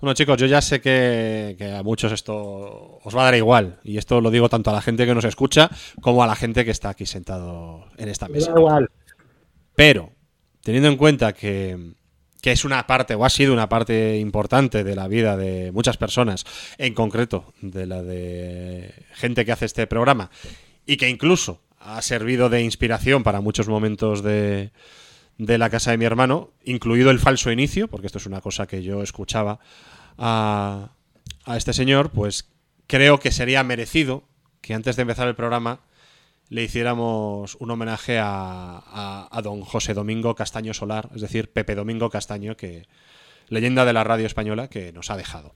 Bueno, chicos, yo ya sé que, que a muchos esto os va a dar igual. Y esto lo digo tanto a la gente que nos escucha como a la gente que está aquí sentado en esta mesa. igual. Pero, teniendo en cuenta que, que es una parte, o ha sido una parte importante de la vida de muchas personas, en concreto de la de gente que hace este programa, y que incluso ha servido de inspiración para muchos momentos de, de la casa de mi hermano, incluido el falso inicio, porque esto es una cosa que yo escuchaba a, a este señor, pues creo que sería merecido que antes de empezar el programa le hiciéramos un homenaje a, a- a don José Domingo Castaño Solar, es decir, Pepe Domingo Castaño, que leyenda de la radio española que nos ha dejado.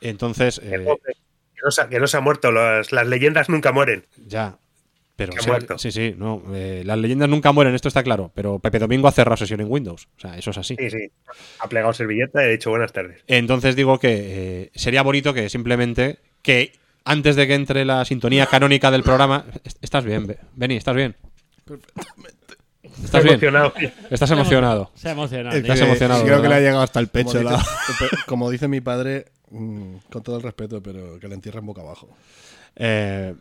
Entonces, eh, Que no, se, que no se ha muerto, las, las leyendas nunca mueren. ya. Pero Que ha sí, muerto. sí, sí, no. eh, las leyendas nunca mueren, esto está claro. Pero Pepe Domingo ha cerrado sesión en Windows. O sea, eso es así. Sí, sí. Ha plegado servilleta y ha dicho buenas tardes. Entonces digo que eh, sería bonito que simplemente que antes de que entre la sintonía canónica del programa. est- Estás bien, Be- Beni, estás bien. Estás bien. emocionado. Estás emocionado. Se ha emocionado. Estás emocionado, Creo que le ha llegado hasta el pecho. Como la- dice, como dice mi padre, mm, con todo el respeto, pero que le entierren boca abajo. Eh,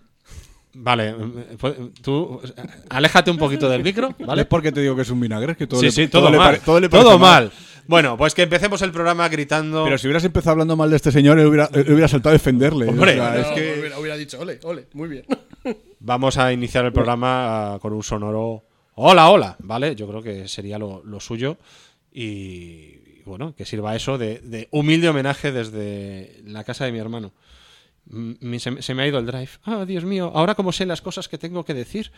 vale, mm, pu- tú aléjate un poquito del micro, ¿vale? Es porque te digo que es un vinagre, es que todo sí, le- sí, todo, le mal. pare- todo le todo parece mal. Bueno, pues que empecemos el programa gritando. Pero si hubieras empezado hablando mal de este señor, él hubiera, él hubiera saltado a defenderle. Hombre. O sea, es que hubiera, hubiera dicho, ole, ole, muy bien. Vamos a iniciar el programa ah, con un sonoro hola, hola, ¿vale? Yo creo que sería lo, lo suyo y, y bueno, que sirva eso de, de humilde homenaje desde la casa de mi hermano. Se, me- se me ha ido el drive. Ah, Dios mío, ahora cómo sé las cosas que tengo que decir.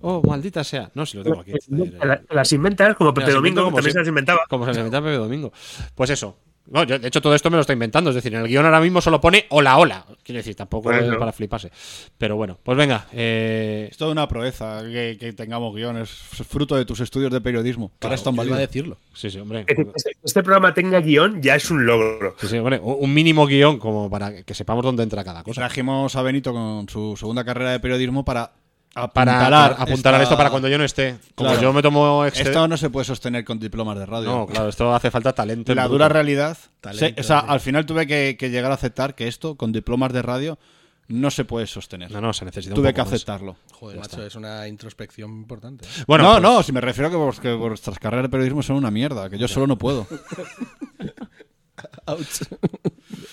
Oh, maldita sea. No, si lo tengo aquí. La- Las inventas como Pepe las Domingo, como también si- se las inventaba. Como se le inventa Pepe Domingo. Pues eso. No, yo, de hecho, todo esto me lo estoy inventando. Es decir, en el guion ahora mismo solo pone hola, hola. Quiero decir, tampoco es para fliparse. Pero bueno, pues venga. eh, es toda una proeza que, que tengamos guiones. Es fruto de tus estudios de periodismo. que ahora es tan válido. decirlo. sí, sí, hombre. Este, este programa tenga guion ya es un logro. Sí, sí, hombre, un un mínimo guion como para que sepamos dónde entra cada cosa. Trajimos a Benito con su segunda carrera de periodismo para Para apuntalar, apuntalar esta- esto para cuando yo no esté. Como Claro. yo me tomo exced- Esto no se puede sostener con diplomas de radio. No, claro, esto hace falta talento. en la dura realidad. Talento, se- o sea, al final tuve que, que llegar a aceptar que esto, con diplomas de radio, no se puede sostener. No, no, se necesita un tuve poco que más. aceptarlo. Joder, macho, es una introspección importante. ¿eh? Bueno, no, pues- no, si me refiero a que, vos- que vuestras carreras de periodismo son una mierda, que yo solo no puedo.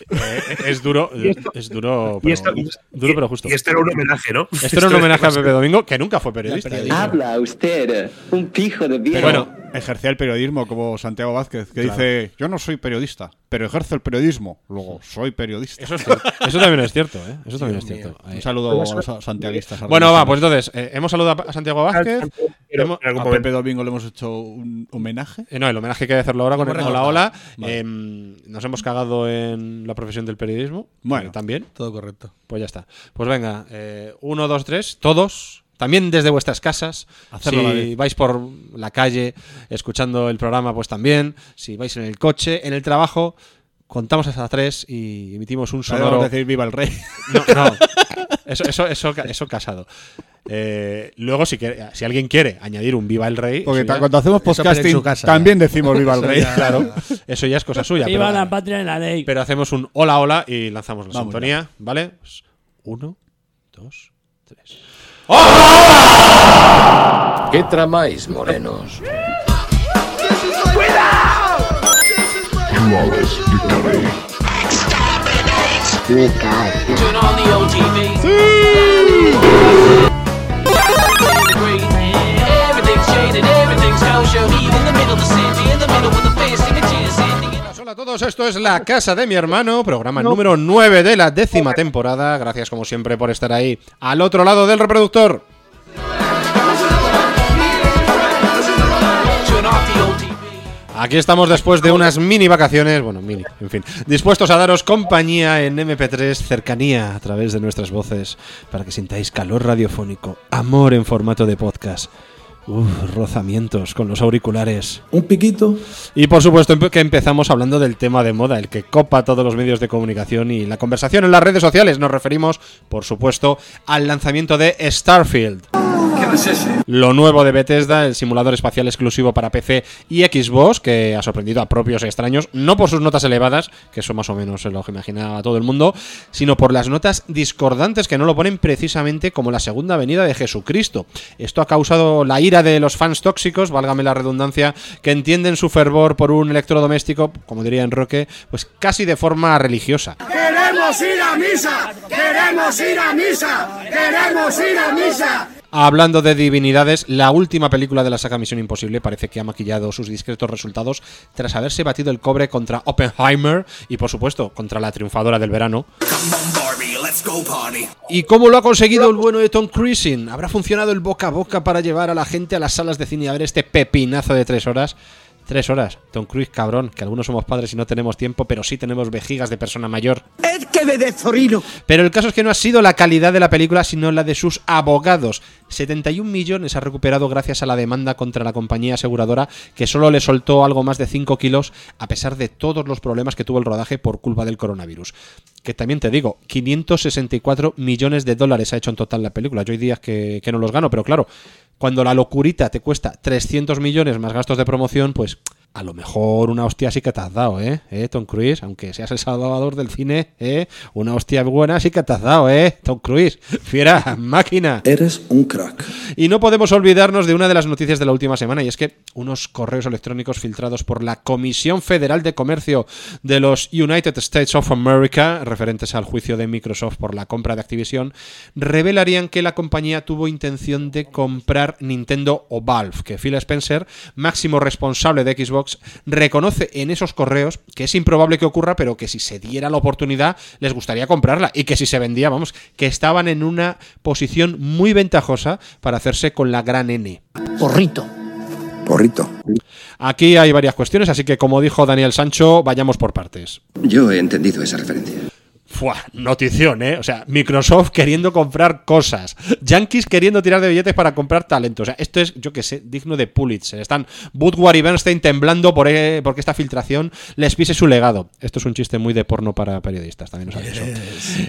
eh, es duro, es duro, pero, esto, y- duro pero justo. y esto era un homenaje, ¿no? Esto era un homenaje a Pepe Domingo, que nunca fue periodista. periodista. Habla usted, un pijo de viejo. Pero bueno, ejercía el periodismo como Santiago Vázquez, que dice, yo no soy periodista, pero ejerzo el periodismo, luego soy periodista. Eso, es cierto. Eso también es cierto, ¿eh? Eso también es cierto. Un saludo a los santiaguistas. Bueno, va, pues entonces, eh, hemos saludado a Santiago Vázquez. Pero hemos- en algún a. Pepe Domingo le hemos hecho un homenaje. Eh, no, el homenaje hay que hacerlo ahora con el Hola. Em, nos hemos cagado en la profesión del periodismo. Bueno. también. Todo correcto. Pues ya está. Pues venga, eh, uno, dos, tres, todos. También desde vuestras casas. Hacerlo si vais por la calle escuchando el programa, pues también. Si vais en el coche, en el trabajo, contamos hasta tres y emitimos un Podemos sonoro. decir viva el rey. No, no. Eso, eso, eso, eso casado. Eh, luego, si, quiere- si alguien quiere añadir un Viva el Rey, Porque ya, cuando hacemos en podcasting su casa, también decimos viva el rey. claro, eso ya es cosa suya. Viva pero- la patria y la ley. pero hacemos un hola, hola y lanzamos la Vamos sintonía, ¿vale? Pues, Uno, dos, tres. ¡Hola! ¿Qué tramáis, morenos? Everything's shaded, everything's kosher, even the middle, the in the middle with the fancy Hola a todos, esto es La Casa de mi Hermano, programa número 9 de la décima temporada. Gracias como siempre por estar ahí al otro lado del reproductor. Aquí estamos después de unas mini vacaciones, bueno, mini, en fin, dispuestos a daros compañía en MP3, cercanía a través de nuestras voces, para que sintáis calor radiofónico, amor en formato de podcast, uf, rozamientos con los auriculares. Un piquito. Y por supuesto que empezamos hablando del tema de moda, el que copa todos los medios de comunicación y la conversación en las redes sociales. Nos referimos, por supuesto, al lanzamiento de Starfield. Lo nuevo de Bethesda, el simulador espacial exclusivo para PC y Xbox, que ha sorprendido a propios y extraños, no por sus notas elevadas, que eso más o menos lo que imaginaba todo el mundo, sino por las notas discordantes que no lo ponen precisamente como la segunda venida de Jesucristo. Esto ha causado la ira de los fans tóxicos, válgame la redundancia, que entienden su fervor por un electrodoméstico, como diría Enroque, pues casi de forma religiosa. ¡Queremos ir a misa! ¡Queremos ir a misa! ¡Queremos ir a misa! Hablando de divinidades, la última película de la saga Misión Imposible parece que ha maquillado sus discretos resultados tras haberse batido el cobre contra Oppenheimer y, por supuesto, contra la triunfadora del verano. ¿Y cómo lo ha conseguido el bueno de Tom Cruise? ¿Habrá funcionado el boca a boca para llevar a la gente a las salas de cine a ver este pepinazo de tres horas? Tres horas. Tom Cruise, cabrón, que algunos somos padres y no tenemos tiempo, pero sí tenemos vejigas de persona mayor. ¡Es que me de zorino! Pero el caso es que no ha sido la calidad de la película, sino la de sus abogados. 71 millones ha recuperado gracias a la demanda contra la compañía aseguradora, que solo le soltó algo más de 5 kilos, a pesar de todos los problemas que tuvo el rodaje por culpa del coronavirus. Que también te digo, 564 millones de dólares ha hecho en total la película. Yo hay días que, que no los gano, pero claro, cuando la locurita te cuesta 300 millones más gastos de promoción, pues a lo mejor una hostia sí que te has dado, ¿eh? ¿Eh, Tom Cruise? Aunque seas el salvador del cine, ¿eh? Una hostia buena sí que te has dado, ¿eh? Tom Cruise. Fiera, máquina. Eres un crack. Y no podemos olvidarnos de una de las noticias de la última semana, y es que unos correos electrónicos filtrados por la Comisión Federal de Comercio de los United States of America, referentes al juicio de Microsoft por la compra de Activision, revelarían que la compañía tuvo intención de comprar Nintendo o Valve, que Phil Spencer, máximo responsable de Xbox, reconoce en esos correos que es improbable que ocurra, pero que si se diera la oportunidad les gustaría comprarla y que si se vendía, vamos, que estaban en una posición muy ventajosa para hacerse con la gran N. Porrito. Porrito. Aquí hay varias cuestiones, así que como dijo Daniel Sancho, vayamos por partes. Yo he entendido esa referencia. Fua, notición, ¿eh? O sea, Microsoft queriendo comprar cosas. Yankees queriendo tirar de billetes para comprar talento. O sea, esto es, yo que sé, digno de Pulitzer. Están Woodward y Bernstein temblando por, eh, porque esta filtración les pise su legado. Esto es un chiste muy de porno para periodistas, también os aviso.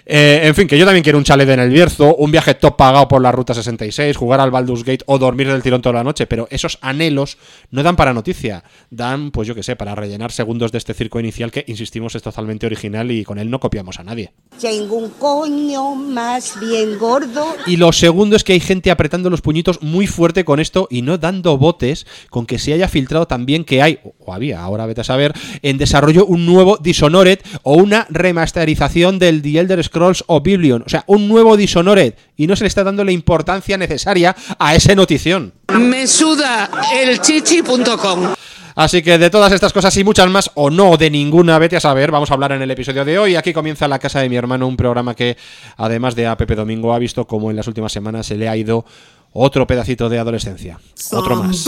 Eh, en fin, que yo también quiero un chalet en el Bierzo, un viaje top pagado por la Ruta 66, jugar al Baldur's Gate o dormir del tirón toda la noche, pero esos anhelos no dan para noticia. Dan, pues yo que sé, para rellenar segundos de este circo inicial que, insistimos, es totalmente original y con él no copiamos a nadie. Tengo un coño más bien gordo. Y lo segundo es que hay gente apretando los puñitos muy fuerte con esto y no dando botes con que se haya filtrado también que hay, o había, ahora vete a saber, en desarrollo un nuevo Dishonored o una remasterización del The Elder Scrolls Oblivion. O sea, un nuevo Dishonored. Y no se le está dando la importancia necesaria a esa notición. Me suda el chichi.com. Así que de todas estas cosas y muchas más, o no de ninguna, vete a saber, vamos a hablar en el episodio de hoy. Aquí comienza La Casa de mi Hermano, un programa que, además de a Pepe Domingo, ha visto como en las últimas semanas se le ha ido otro pedacito de adolescencia. Otro más.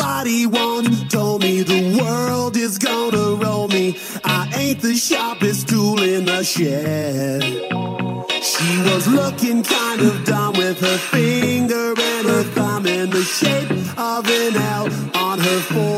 She was looking kind of dumb with her finger and her thumb in the shape of an L on her forehead.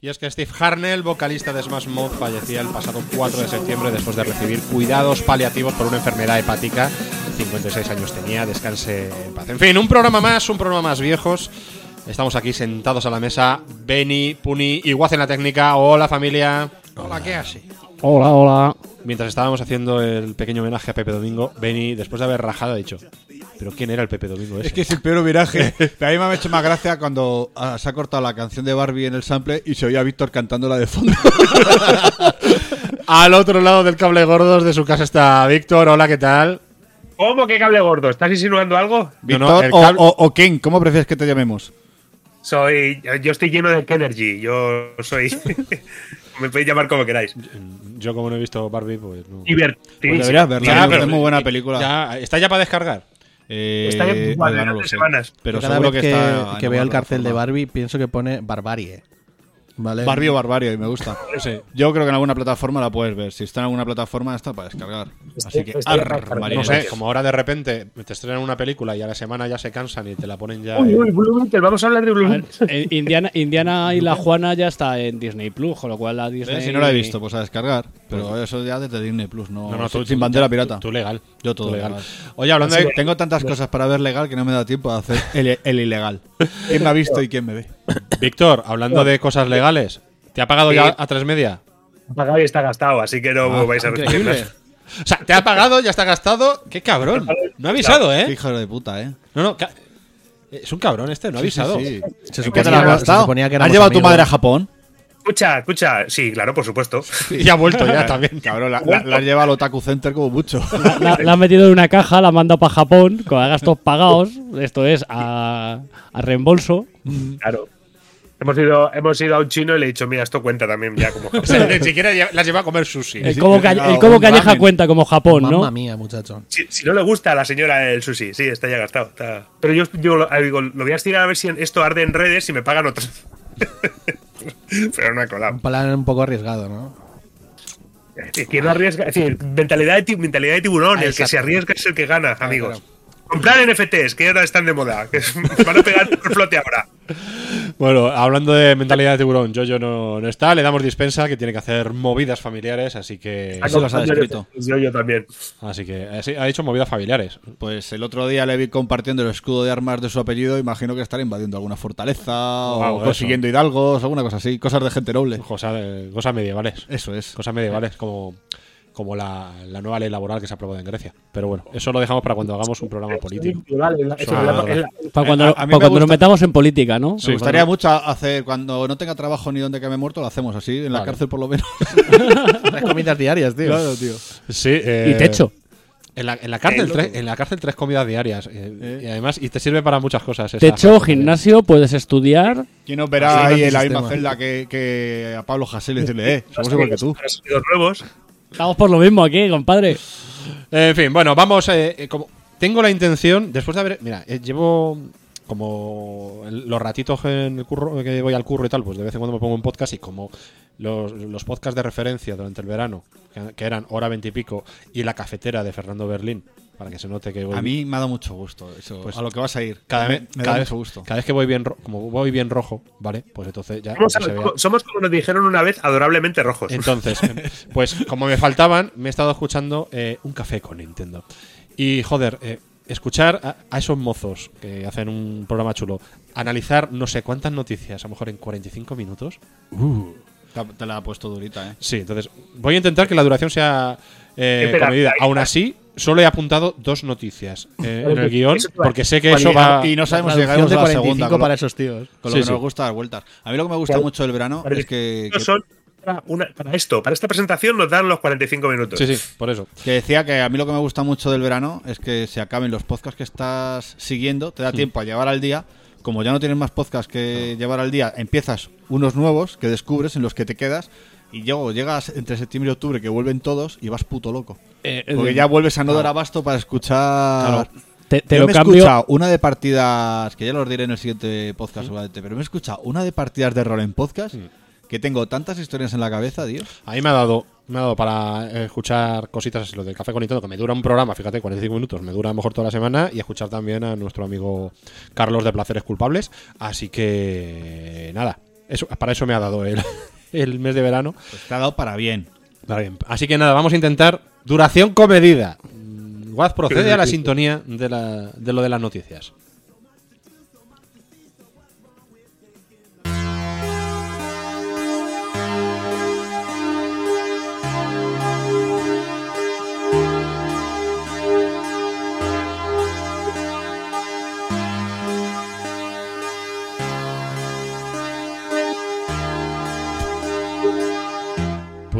Y es que Steve Harnell, vocalista de Smash Mouth, fallecía el pasado 4 de septiembre después de recibir cuidados paliativos por una enfermedad hepática. 56 años tenía, descanse en paz. En fin, un programa más, un programa más viejos. Estamos aquí sentados a la mesa. Benny, Puni y Guaz en la técnica. Hola familia. Hola, ¿qué hace? Hola, hola. Mientras estábamos haciendo el pequeño homenaje a Pepe Domingo, Benny, después de haber rajado, ha dicho: ¿Pero quién era el Pepe Domingo ese? Es que es el peor viraje. a mí me ha hecho más gracia cuando ah, se ha cortado la canción de Barbie en el sample y se oía a Víctor cantándola de fondo. Al otro lado del cable gordos de su casa está Víctor. Hola, ¿qué tal? ¿Cómo que cable gordo? ¿Estás insinuando algo? Víctor o, cable- o- o Ken, ¿cómo prefieres que te llamemos? Soy. Yo estoy lleno de Energy. Yo soy. Me podéis llamar como queráis. Yo, como no he visto Barbie, pues no. Divertidísimo. Pues deberías verla, Ya, es muy buena película. Ya, ¿Está ya para descargar? Eh, Está en igual, no sé. semanas. Pero Cada seguro vez que, que, que veo el cartel de. Barbie pienso que pone barbarie. Vale. Barbie o Barbarie, me gusta. Yo creo que en alguna plataforma la puedes ver. Si está en alguna plataforma, está para descargar. Así que, arr, No sé, como ahora de repente te estrenan una película y a la semana ya se cansan y te la ponen ya. Uy, uy, Blue Beetle, vamos a hablar de Blue Beetle. eh, Indiana, Indiana y la Juana ya está en Disney Plus, con lo cual la Disney. Eh, Si no la he visto, pues a descargar. Pero eso ya desde Disney Plus, no, No, no, tú- sin bandera pirata. Tú, legal. Yo todo legal. legal. Oye, hablando de. Tengo tantas cosas para ver legal que no me da tiempo a hacer el, el ilegal. ¿Quién me ha visto y quién me ve? Víctor, hablando de cosas legales, ¿te ha pagado Sí. ya a tres media? Pagado y está gastado, así que no vais a recibir Increíble. O sea, te ha pagado, ya está gastado. ¡Qué cabrón! No ha avisado, Qué ¿eh? hijo de puta, ¿eh? No, no. Es un cabrón este, no ha avisado. Sí, sí, sí. Se ¿En suponía- qué te la has se gastado? suponía que ¿Has llevado a tu madre a Japón? Escucha, escucha. Sí, claro, por supuesto. Y ha vuelto ya también. Cabrón, la, la, la has llevado al Otaku Center como mucho. La, la han metido en una caja, la han mandado para Japón, con gastos pagados. Esto es a, a reembolso. Claro. Hemos ido, hemos ido a un chino y le he dicho, mira, esto cuenta también ya como O sea, ni siquiera las lleva a comer sushi. El Como, Ca- el Como Calleja ramen. cuenta como Japón, ¿no? Mamma mía, muchacho. Si, si no le gusta a la señora el sushi, sí, está ya gastado. está- Pero yo, yo lo, digo, lo voy a estirar a ver si esto arde en redes y me pagan otros. Pero no he colado. Un plan un poco arriesgado, ¿no? No arriesga, es decir, mentalidad de, mentalidad de tiburón, el que se arriesga es el que gana, amigos. Comprar NFTs, que ahora están de moda, que van a pegar por flote ahora. Bueno, hablando de mentalidad de tiburón, Jojo no, no está, le damos dispensa, que tiene que hacer movidas familiares, así que. Eso las ha descrito. Yo, también. Así que eh, ha dicho movidas familiares. Pues el otro día le vi compartiendo el escudo de armas de su apellido. Imagino que estará invadiendo alguna fortaleza Wow, o consiguiendo hidalgos, alguna cosa así. Cosas de gente noble. Cosas, eh, cosas medievales. Eso es. Cosas medievales, como, como la, la nueva ley laboral que se aprobó en Grecia. Pero bueno, eso lo dejamos para cuando hagamos un programa político. Ah, Para cuando, para nos metamos en política, ¿no? Me gustaría mucho hacer, cuando no tenga trabajo ni donde que me he muerto, lo hacemos así, en la Vale. cárcel por lo menos. Tres comidas diarias, tío. claro, tío. Sí, eh, Y techo. En la, en la cárcel, Eh, tres, en la cárcel tres comidas diarias. eh, Y además, y te sirve para muchas cosas. esa Techo, gimnasio, puedes estudiar. ¿Quién verá Así ahí en la misma celda que, que a Pablo Hasél y decirle, eh, somos igual que tú? los nuevos. Estamos por lo mismo aquí, compadre. En fin, bueno, vamos. eh, eh, como tengo la intención, después de haber. Mira, eh, llevo como los ratitos en el curro, que voy al curro y tal, pues de vez en cuando me pongo un podcast y como los, podcasts de referencia durante el verano, que, que eran hora veintipico, y, la cafetera de Fernando Berlín, para que se note que voy. A mí me ha dado mucho gusto eso. Pues a lo que vas a ir. cada vez, me cada da vez- mucho gusto. Cada vez que voy bien, como voy bien rojo, ¿vale? Pues entonces ya. Somos, se vea. somos como nos dijeron una vez, adorablemente rojos. Entonces, eh, pues como me faltaban, me he estado escuchando eh, un café con Nintendo. Y joder, eh, escuchar a, a esos mozos que hacen un programa chulo, analizar no sé cuántas noticias, a lo mejor en 45 minutos. Te, te la ha puesto durita, ¿eh? Sí, entonces voy a intentar que la duración sea eh, comedida. Aún así, solo he apuntado dos noticias eh, en el guion, porque sé que eso va. y no sabemos si de a la 45 segunda. Con lo, para esos tíos. con lo Sí, que sí. nos gusta dar vueltas. A mí lo que me gusta Claro. mucho del verano es que, que, Son para, una- para esto, para esta presentación nos dan los 45 minutos. Sí, sí, por eso. que decía que a mí lo que me gusta mucho del verano es que se acaben los podcasts que estás siguiendo, te da tiempo a llevar al día. Como ya no tienes más podcasts que llevar al día, empiezas unos nuevos que descubres en los que te quedas. Y luego llegas entre septiembre y octubre que vuelven todos y vas puto loco. Eh, Porque eh, ya vuelves a no dar abasto para escuchar. Te, te Yo lo me he cambio. escuchado una de partidas, que ya los diré en el siguiente podcast seguramente, pero me he escuchado una de partidas de rol en podcast que tengo tantas historias en la cabeza, tío. A mí me ha dado, me ha dado para escuchar cositas lo del café con Nintendo, que me dura un programa, fíjate, 45 minutos, me dura a lo mejor toda la semana, y escuchar también a nuestro amigo Carlos de Placeres Culpables. Así que, nada, eso, para eso me ha dado el, el mes de verano. Pues te ha dado para bien. Vale, bien. Así que nada, vamos a intentar duración comedida. Mm, Guaz procede a la sintonía de, la, de lo de las noticias.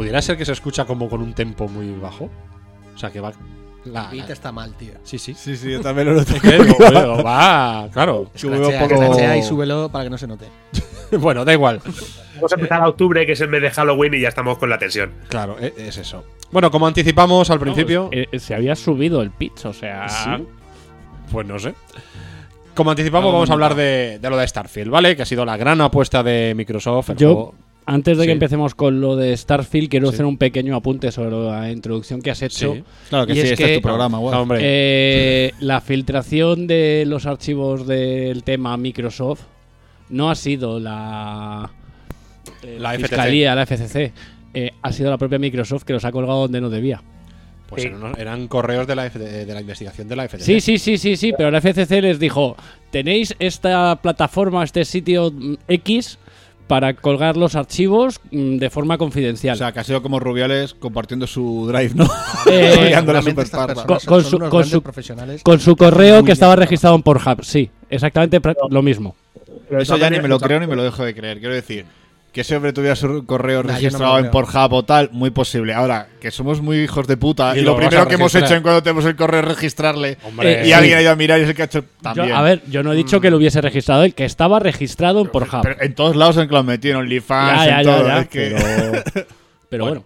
¿Pudiera ser que se escucha como con un tempo muy bajo? O sea, que va... La, El beat está mal, tío. Sí, sí. Sí, sí, yo también lo digo, va, claro. Poco- scratchea y súbelo para que no se note. bueno, da igual. Vamos a empezar a octubre, que es el mes de Halloween, y ya estamos con la tensión. Claro, e- es eso. Bueno, como anticipamos al principio, Eh, eh, se había subido el pitch, o sea. ¿Sí? pues no sé. Como anticipamos, vamos a hablar de, de lo de Starfield, ¿vale? Que ha sido la gran apuesta de Microsoft. el Yo juego- antes de Sí. que empecemos con lo de Starfield, quiero Sí. hacer un pequeño apunte sobre la introducción que has hecho. Sí. Claro que Y sí, es este es que- tu programa, guau. Ah, hombre. Eh, la filtración de los archivos del tema Microsoft no ha sido la, eh, La FTC. Fiscalía, la FCC. eh, ha sido la propia Microsoft que los ha colgado donde no debía. Pues Sí. eran, eran correos de la, F- de, de la investigación de la FTC. Sí, sí, sí, sí, sí, pero la FCC les dijo, tenéis esta plataforma, este sitio mm, X para colgar los archivos mm, de forma confidencial. O sea, que ha sido como Rubiales compartiendo su drive, ¿no? Eh, la Con- con su- con su- profesionales. con su correo que estaba registrado en Pornhub, sí, exactamente lo mismo. Pero Eso ya ni me lo creo ni me lo dejo de creer. Quiero decir, que ese hombre tuviera su correo Nah, no registrado lo en. Pornhub o tal, muy posible. Ahora, que somos muy hijos de puta Y y, lo primero que hemos hecho en cuando tenemos el correo es registrarle Hombre, Eh, y sí. alguien ha ido a mirar y es el que ha hecho Yo- también. a ver, yo no he dicho que lo hubiese registrado él, que estaba registrado en Pornhub. Pero en todos lados en que lo han metido, en OnlyFans, Ya, ya, en ya, todo. ya, es que- pero, pero bueno,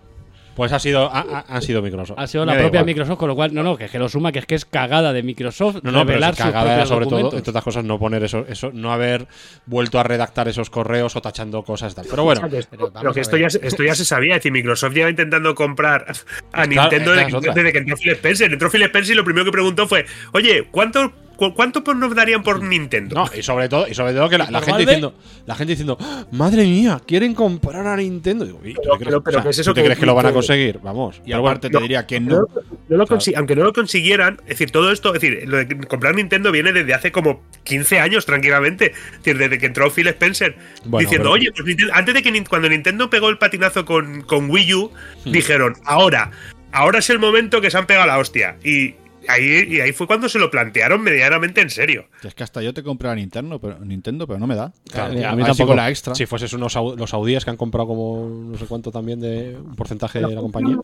Pues ha sido, ha, ha- han sido Microsoft. ha sido Me la propia igual. Microsoft, con lo cual, no, no, que, es que lo suma, que es que es cagada de Microsoft No, no, pero cagada era sobre todo, entre otras cosas, no poner eso, eso, no haber vuelto a redactar esos correos o tachando cosas y tal. Pero bueno, Pero que esto ya, esto ya se sabía. Es decir, Microsoft lleva intentando comprar a Nintendo desde, que entró Phil Spencer. Entró Phil Spencer y lo primero que preguntó fue: Oye, ¿cuánto, cu- cuánto por- nos darían por Nintendo? no, y sobre todo, y sobre todo que la, gente diciendo, la gente diciendo, ¡Ah, madre mía, quieren comprar a Nintendo. Digo, ¿y tú Pero- te crees, pero- pero o sea, ¿qué es eso ¿tú te que- crees que lo van a conseguir? Vamos. Y aparte te diría que no. No lo consi- Aunque no lo consiguieran, es decir, todo esto, es decir, lo de comprar Nintendo viene desde hace como 15 años tranquilamente. Es decir, desde que entró Phil Spencer Bueno, diciendo, pero- oye, pues antes de que cuando Nintendo pegó el patinazo con, con Wii U, Hmm. dijeron, ahora, ahora es el momento que se han pegado la hostia. Y ahí, y ahí fue cuando se lo plantearon medianamente en serio. Es que hasta yo te compré a Nintendo, pero, Nintendo, pero no me da. Claro, a a mí tampoco. la extra. si fueses unos los saudíes que han comprado como no sé cuánto también de un porcentaje de la compañía.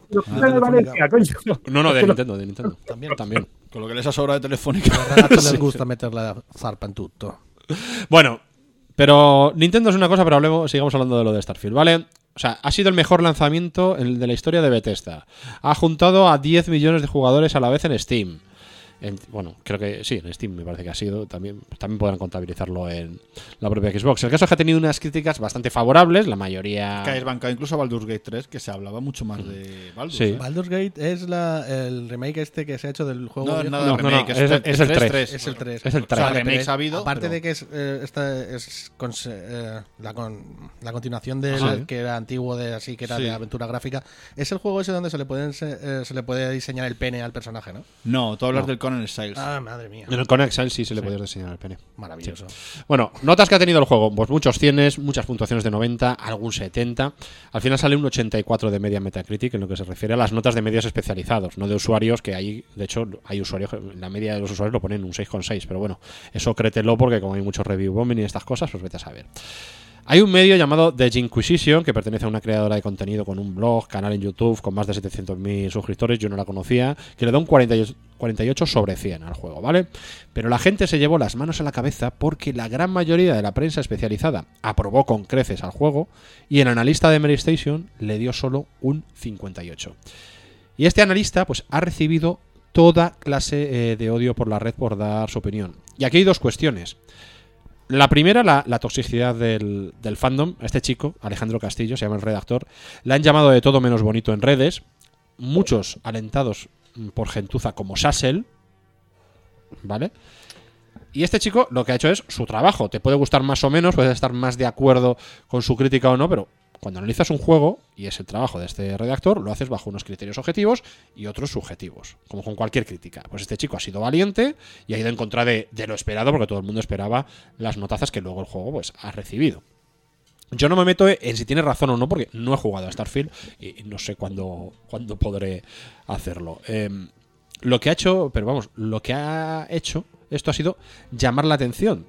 coño. No, no, de Nintendo, de Nintendo. También. También. Con lo que les ha sobrado de telefónica. A les gusta meter la zarpa en tutto. Bueno, pero Nintendo es una cosa, pero hablemos, sigamos hablando de lo de Starfield, ¿vale? O sea, ha sido el mejor lanzamiento de la historia de Bethesda. Ha juntado a 10 millones de jugadores a la vez en Steam. En- bueno, creo que sí, en Steam me parece que ha sido. También, también podrán contabilizarlo en la propia Xbox. El caso es que ha tenido unas críticas bastante favorables, la mayoría. que es bancado incluso a Baldur's Gate 3, que se hablaba mucho más de Baldur's. Sí. ¿eh? Baldur's Gate es la, el remake este que se ha hecho del juego. No, nada No, de no, remake, no, es- es el 3. Es el 3. Es el O sea, 3. remakes ha habido. Aparte pero- de que es, eh, esta es cons- eh, la, con- la continuación del Ajá. que era antiguo, de así que era Sí. de aventura gráfica, es el juego ese donde se le, pueden, se, eh, se le puede diseñar el pene al personaje, ¿no? No, tú hablas No. del Conan Styles. Ah, madre mía. En el Con Excel sí se le puede diseñar el pene. Maravilloso. Bueno, notas que ha tenido el juego. Pues muchos cienes, muchas puntuaciones de 90, algún 70. Al final sale un 84 de media Metacritic en lo que se refiere a las notas de medios especializados, no de usuarios, que hay, de hecho, hay usuarios, la media de los usuarios lo ponen un 6,6, pero bueno, eso créetelo porque como hay mucho review bombing y estas cosas, pues vete a saber. Hay un medio llamado The Inquisition, que pertenece a una creadora de contenido con un blog, canal en YouTube, con más de 700.000 suscriptores, yo no la conocía, que le da un 48, 48 sobre 100 al juego, ¿vale? Pero la gente se llevó las manos a la cabeza porque la gran mayoría de la prensa especializada aprobó con creces al juego y el analista de Mary Station le dio solo un 58. Y este analista pues ha recibido toda clase eh, de odio por la red por dar su opinión. Y aquí hay dos cuestiones. La primera, la, la toxicidad del, fandom. Este chico, Alejandro Castillo, se llama el redactor, le han llamado de todo menos bonito en redes. Muchos alentados por gentuza como Sassel. ¿Vale? Y este chico lo que ha hecho es su trabajo. Te puede gustar más o menos, puedes estar más de acuerdo con su crítica o no, pero cuando analizas un juego, y es el trabajo de este redactor, lo haces bajo unos criterios objetivos y otros subjetivos, como con cualquier crítica. Pues este chico ha sido valiente y ha ido en contra de, lo esperado, porque todo el mundo esperaba las notazas que luego el juego pues, ha recibido. Yo no me meto en si tiene razón o no, porque no he jugado a Starfield y no sé cuándo, cuándo podré hacerlo. Em, lo que ha hecho, pero vamos, lo que ha hecho esto ha sido llamar la atención.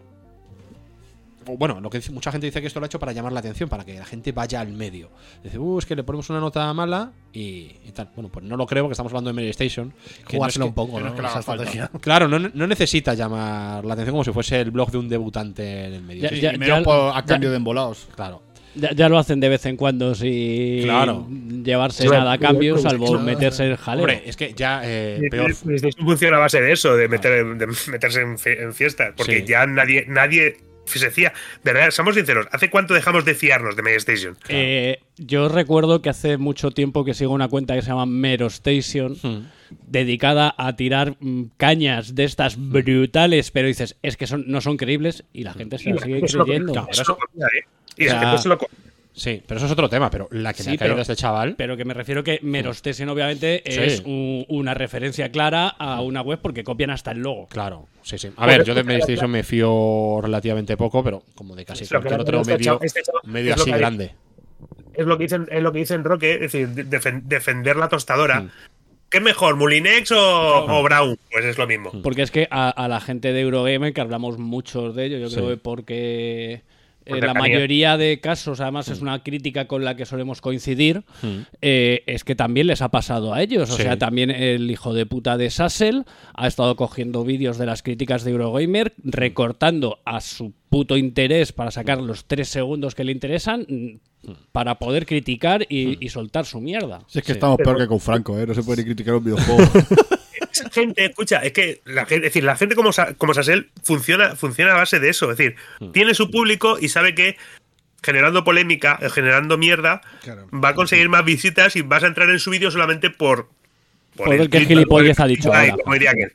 Bueno, lo que dice- mucha gente dice que esto lo ha hecho para llamar la atención, para que la gente vaya al medio. Dice, uh, es que le ponemos una nota mala y, y tal. Bueno, pues no lo creo, porque estamos hablando de Mary Station. que no es Jugárselo que- un poco, que no ¿no? es que. Claro, no, no necesita llamar la atención como si fuese el blog de un debutante en el medio. Ya- Sí, ya- por- a cambio ya- de embolados. Claro. Ya, ya lo hacen de vez en cuando sin Claro. llevarse Sí, nada a cambio, salvo meterse en jaleo. Hombre, es que ya eh, peor. Funciona a base de eso, de, meter, de meterse en, fie- en fiestas. Porque Sí. ya nadie, nadie se fía. ¿Verdad? Somos sinceros, ¿hace cuánto dejamos de fiarnos de MediaStation? Eh, yo recuerdo que hace mucho tiempo que sigo una cuenta que se llama Mero Station, Hmm. dedicada a tirar mm, cañas de estas brutales, pero dices, es que son, no son creíbles y la gente se Y la sigue lo- creyendo. la gente se lo comía. Sí, pero eso es otro tema. Pero la que me Sí, ha caído pero- este chaval. Pero que me refiero que Merostesen obviamente Sí. es un- una referencia clara a una web porque copian hasta el logo. Claro, sí, sí. A ver, yo de PlayStation me fío relativamente poco, pero como de casi Es cualquier otro este medio, chaval- este chaval- medio así grande. Es lo que dicen, es lo que dicen Roque, es decir, de- defen- defender la tostadora. Mm. ¿Qué es mejor, Mulinex o, o Brown? Pues es lo mismo. Porque es que a, a la gente de Eurogamer, que hablamos muchos de ello, yo Sí. creo que porque eh, Por la mayoría de casos, además es una crítica con la que solemos coincidir, Mm. eh, es que también les ha pasado a ellos. O Sí. sea, también el hijo de puta de Sassel ha estado cogiendo vídeos de las críticas de Eurogamer, recortando a su puto interés para sacar los tres segundos que le interesan mm, para poder criticar y, y soltar su mierda. Si es que Sí. estamos peor que con Franco, ¿eh? No se puede ni criticar un videojuego. Gente, escucha, es que la gente, es decir, la gente como, Sa- como Sassel funciona, funciona a base de eso. Es decir, Hmm. tiene su público y sabe que generando polémica, eh, generando mierda, Claro. va a conseguir más visitas y vas a entrar en su vídeo solamente por. Por ver qué clip, gilipollez por el ha dicho clickbait, ahora. como diría aquel.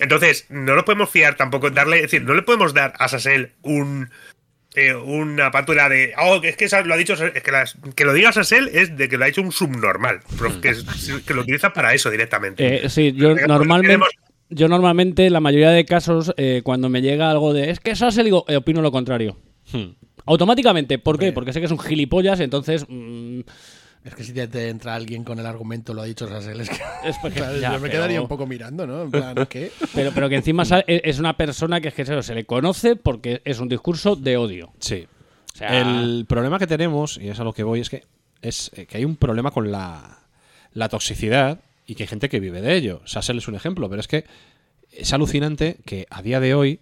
Entonces, no nos podemos fiar tampoco, darle, es decir, no le podemos dar a Sassel un. Eh, una patura de. Oh, que es que lo ha dicho. Es que, las- que lo diga Sassel es de que lo ha hecho un subnormal. pero que, es- que lo utiliza para eso directamente. Eh, sí, yo normalmente, yo normalmente, en la mayoría de casos, eh, cuando me llega algo de es que Sassel, digo, eh, opino lo contrario. Hmm. Automáticamente. ¿Por qué? Porque sé que es un gilipollas, entonces. mm, Es que si te, te entra alguien con el argumento, lo ha dicho Sassel, es que es porque- claro, ya, yo me pero- quedaría un poco mirando, ¿no? En plan, ¿qué? Pero, pero que encima e- es una persona que es que se le conoce porque es un discurso de odio. Sí. O sea, El problema que tenemos, y es a lo que voy, es que es eh, que hay un problema con la, la toxicidad y que hay gente que vive de ello. Sassel es un ejemplo, pero es que es alucinante que a día de hoy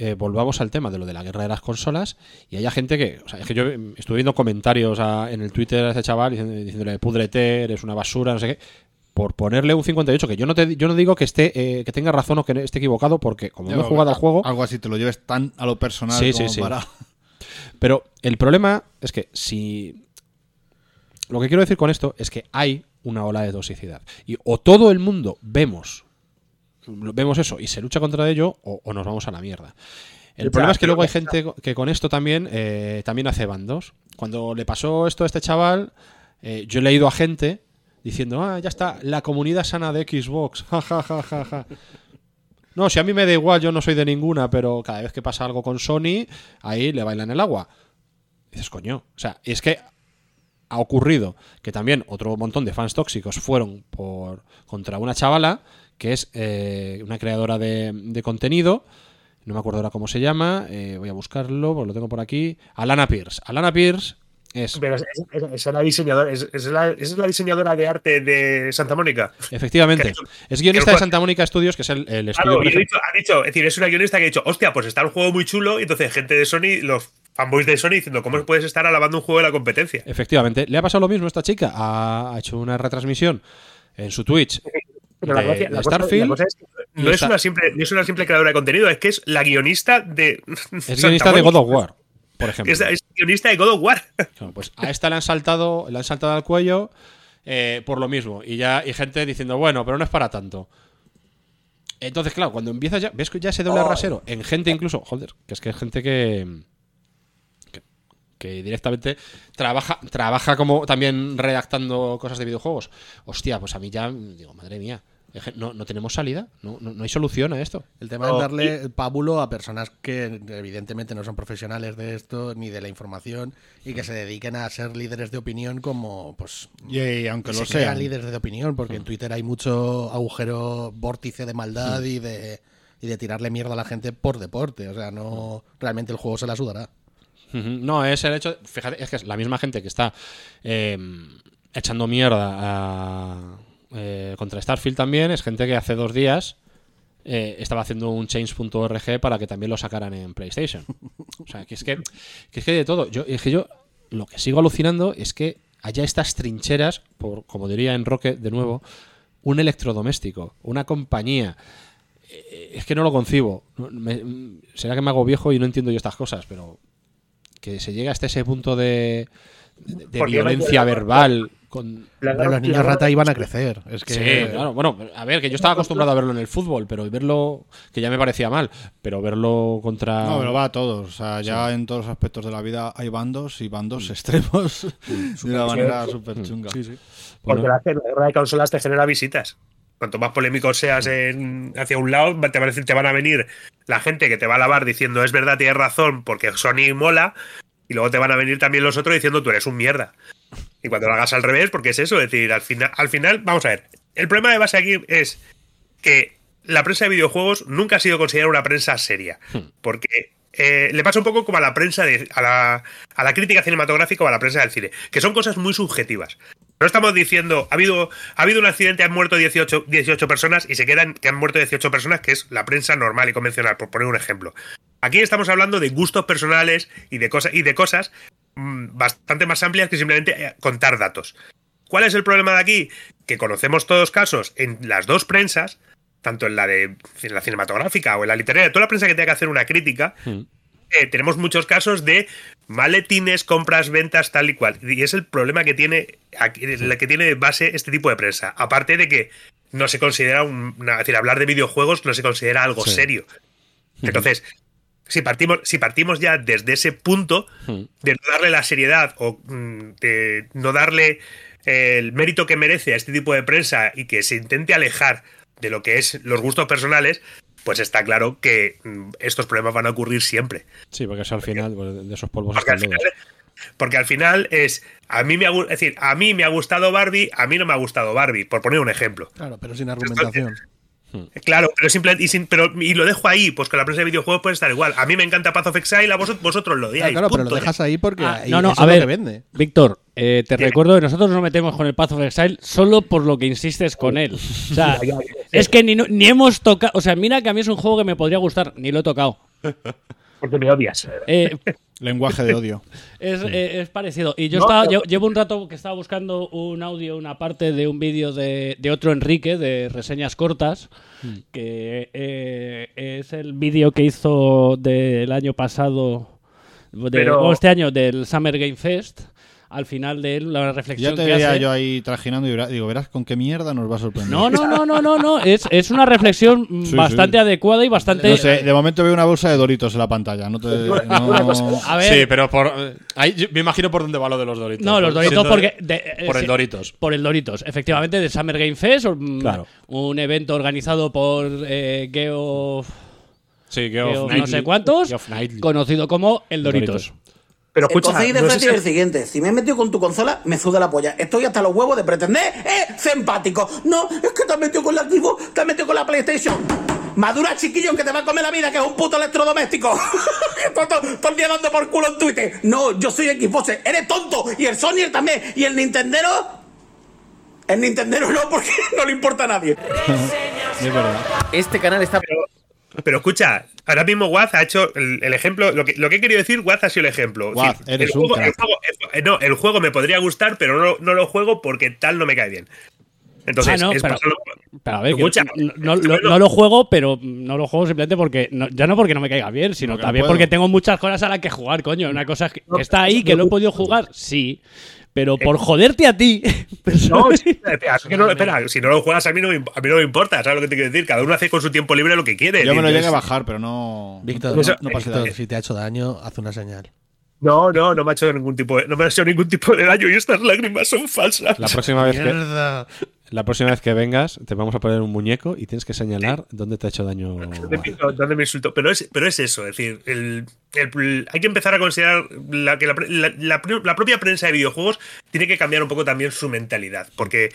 eh, volvamos al tema de lo de la guerra de las consolas y haya gente que. O sea, es que yo eh, estuve viendo comentarios a- en el Twitter a ese chaval diciéndole pudrete, eres una basura, no sé qué. Por ponerle un 58, que yo no te yo no digo que esté eh, que tenga razón o que esté equivocado, porque como no he jugado al juego. Algo así, te lo lleves tan a lo personal Sí, como sí, sí. para... Pero el problema es que si. Lo que quiero decir con esto es que hay una ola de toxicidad. Y o todo el mundo vemos. Vemos eso y se lucha contra ello, o, o nos vamos a la mierda. El problema es que luego hay gente que con esto también, eh, también hace bandos. Cuando le pasó esto a este chaval, eh, yo he leído a gente diciendo, ah, ya está, la comunidad sana de Xbox, ja, ja, ja, ja, ja. No, si a mí me da igual, yo no soy de ninguna, pero cada vez que pasa algo con Sony, ahí le bailan el agua. dices, coño, o sea, es que ha ocurrido que también otro montón de fans tóxicos fueron por contra una chavala que es eh, una creadora de, de contenido. No me acuerdo ahora cómo se llama. eh, voy a buscarlo, porque lo tengo por aquí. Alana Pierce. Alana Pierce es. Pero es, es- es la diseñadora, es, es la, esa es la diseñadora de arte de Santa Mónica. Efectivamente. Es guionista de Santa Mónica Studios, que es el, el estudio. Claro, y dicho, ha dicho- es decir, es una guionista que ha dicho, hostia, pues está el juego muy chulo, y entonces gente de Sony, los fanboys de Sony diciendo, ¿cómo puedes estar alabando un juego de la competencia? Efectivamente. Le ha pasado lo mismo a esta chica. Ha, ha hecho una retransmisión en su Twitch Pero la gracia- cosa- Starfield. la cosa es que y no, es una simple, no es una simple creadora de contenido, es que es la guionista de. es guionista de God of War, por ejemplo. Es, es guionista de God of War. Pues a esta le han saltado, le han saltado al cuello eh, por lo mismo. Y ya, y gente diciendo, bueno, pero no es para tanto. Entonces, claro, cuando empieza ya, ves que ya ese doble rasero, en gente incluso, joder, que es que es gente que, que, directamente trabaja, trabaja como también redactando cosas de videojuegos. Hostia, pues a mí ya, digo, madre mía, no, no tenemos salida, no, no, no hay solución a esto. El tema es darle el pábulo a personas que evidentemente no son profesionales de esto ni de la información y que se dediquen a ser líderes de opinión como pues Y, aunque se lo crean sean. líderes de opinión porque en Twitter hay mucho agujero vórtice de maldad y de y de tirarle mierda a la gente por deporte, o sea, no realmente el juego se la sudará. No, es el hecho. Fíjate, es que es la misma gente que está eh, echando mierda a, eh, contra Starfield también. Es gente que hace dos días eh, estaba haciendo un change.org para que también lo sacaran en PlayStation. O sea, que es que, que es que de todo. Yo, es que yo lo que sigo alucinando es que haya estas trincheras, por, como diría en Roque de nuevo, un electrodoméstico, una compañía eh, es que no lo concibo. Me- será que me hago viejo y no entiendo yo estas cosas, pero que se llegue hasta ese punto de, de, violencia verbal con... La- Pero los niños la- rata iban a crecer. Es que. Sí, claro. Bueno, a ver, que yo estaba acostumbrado a verlo en el fútbol, pero verlo, que ya me parecía mal, pero verlo contra... No, pero va a todos. O sea, ya en todos los aspectos de la vida hay bandos y bandos extremos de una manera súper chunga. Sí, sí. Porque Bueno, la, la guerra de consolas te genera visitas. Cuanto más polémico seas en- hacia un lado, te, van a decir- te van a venir la gente que te va a alabar diciendo es verdad, tienes razón, porque Sony mola, y luego te van a venir también los otros diciendo tú eres un mierda. Y cuando lo hagas al revés, porque es eso, es decir, al final, al final, vamos a ver, el problema de base aquí es que la prensa de videojuegos nunca ha sido considerada una prensa seria. Porque eh, le pasa un poco como a la prensa, de, a, la, a la crítica cinematográfica o a la prensa del cine, que son cosas muy subjetivas. No estamos diciendo, ha habido, ha habido un accidente, han muerto 18, 18 personas y se quedan que han muerto 18 personas, que es la prensa normal y convencional, por poner un ejemplo. Aquí estamos hablando de gustos personales y de, cosas y de cosas bastante más amplias que simplemente eh, contar datos. ¿Cuál es el problema de aquí? Que conocemos todos casos en las dos prensas, tanto en la de en la cinematográfica o en la literaria, toda la prensa que tenga que hacer una crítica, Mm. eh, tenemos muchos casos de maletines, compras, ventas, tal y cual. Y es el problema que tiene, aquí- la que tiene de base este tipo de prensa. Aparte de que no se considera un, es decir, hablar de videojuegos no se considera algo Sí. serio. Entonces, si partimos, si partimos ya desde ese punto Mm. de no darle la seriedad o mm, de no darle el mérito que merece a este tipo de prensa y que se intente alejar de lo que es los gustos personales, pues está claro que mm, estos problemas van a ocurrir siempre. Sí, porque eso al final pues, de esos polvos Porque al, final, porque al final es a mí me ha, es decir, a mí me ha gustado Barbie, a mí no me ha gustado Barbie, por poner un ejemplo. Claro, pero sin argumentación. Claro, pero simple y, sin, pero y lo dejo ahí, pues que la prensa de videojuegos puede estar igual. A mí me encanta Path of Exile, a vosotros, vosotros lo odiáis. claro, pero lo dejas ahí porque Ah, ahí no, no, eso a es lo ver, que vende. Víctor, eh, te recuerdo que nosotros nos metemos con el Path of Exile solo por lo que insistes con él. O sea, es que ni, no- ni hemos tocado. O sea, mira que a mí es un juego que me podría gustar, ni lo he tocado. Porque me odias. Eh, Lenguaje de odio. es, eh, es parecido. Y yo No, estaba, llevo un rato que estaba buscando un audio, una parte de un vídeo de, de otro Enrique, de reseñas cortas, que eh, es el vídeo que hizo del año pasado, de, Pero- o este año, del Summer Game Fest. Al final de él, la Ya reflexión te que veía hace. yo ahí trajinando y digo, verás con qué mierda nos va a sorprender. No, no, no, no, no, no. Es, es una reflexión mm, Sí, bastante sí. adecuada y bastante. No sé, de momento veo una bolsa de Doritos en la pantalla. No te, no- A ver, Sí, pero por, eh, ahí me imagino por dónde va lo de los Doritos. No, los Doritos porque. de- eh, por el sí, Doritos. Por el Doritos, efectivamente, de Summer Game Fest, un, Claro. un evento organizado por eh, Geo, Sí, Geo Geoff no sé cuántos, conocido como el Doritos. Doritos. Pero El escucha, consejo de no es el siguiente. Si me he metido con tu consola, me suda la polla. Estoy hasta los huevos de pretender, ¡eh! Simpático. No, es que te has metido con la Xbox, te has metido con la PlayStation. Madura chiquillo que te va a comer la vida, que es un puto electrodoméstico. todo, el día dando por culo en Twitter. No, yo soy Xbox. Eres tonto. Y el Sony también. Y el Nintendero. El Nintendero no, porque no le importa a nadie. Es verdad. Este canal está. Pero escucha, ahora mismo Waz ha hecho el, el ejemplo. Lo que, lo que he querido decir, Waz ha sido el ejemplo. Waz, Es decir, eres el un juego, crack. el juego- el- no, el juego me podría gustar, pero no, lo- no lo juego porque tal no me cae bien. Entonces, Ah, no, es pero- pasarlo- Pero a ver, Escucha, no, no- bueno. no lo juego, pero no lo juego simplemente porque. no- ya no porque no me caiga bien, sino Porque también puedo. porque tengo muchas cosas a las que jugar, coño. Una cosa que, que está ahí, que lo he podido jugar, sí. Pero por joderte a ti. No, espera, es que no- espera, si no lo juegas a mí no, me, a mí no me importa, ¿sabes lo que te quiero decir? Cada uno hace con su tiempo libre lo que quiere. Yo me lo llegué a bajar, pero no. Víctor, no, Eso- no Víctor, ahí. si te ha hecho daño, haz una señal. No, no, no me ha hecho ningún tipo de, no me ha hecho ningún tipo de daño y estas lágrimas son falsas. La próxima vez que Mierda. La próxima vez que vengas te vamos a poner un muñeco y tienes que señalar dónde te ha hecho daño. ¿Dónde me, insultó? Pero es, pero es eso, es decir, el, el- hay que empezar a considerar la, que la, propia prensa de videojuegos tiene que cambiar un poco también su mentalidad. Porque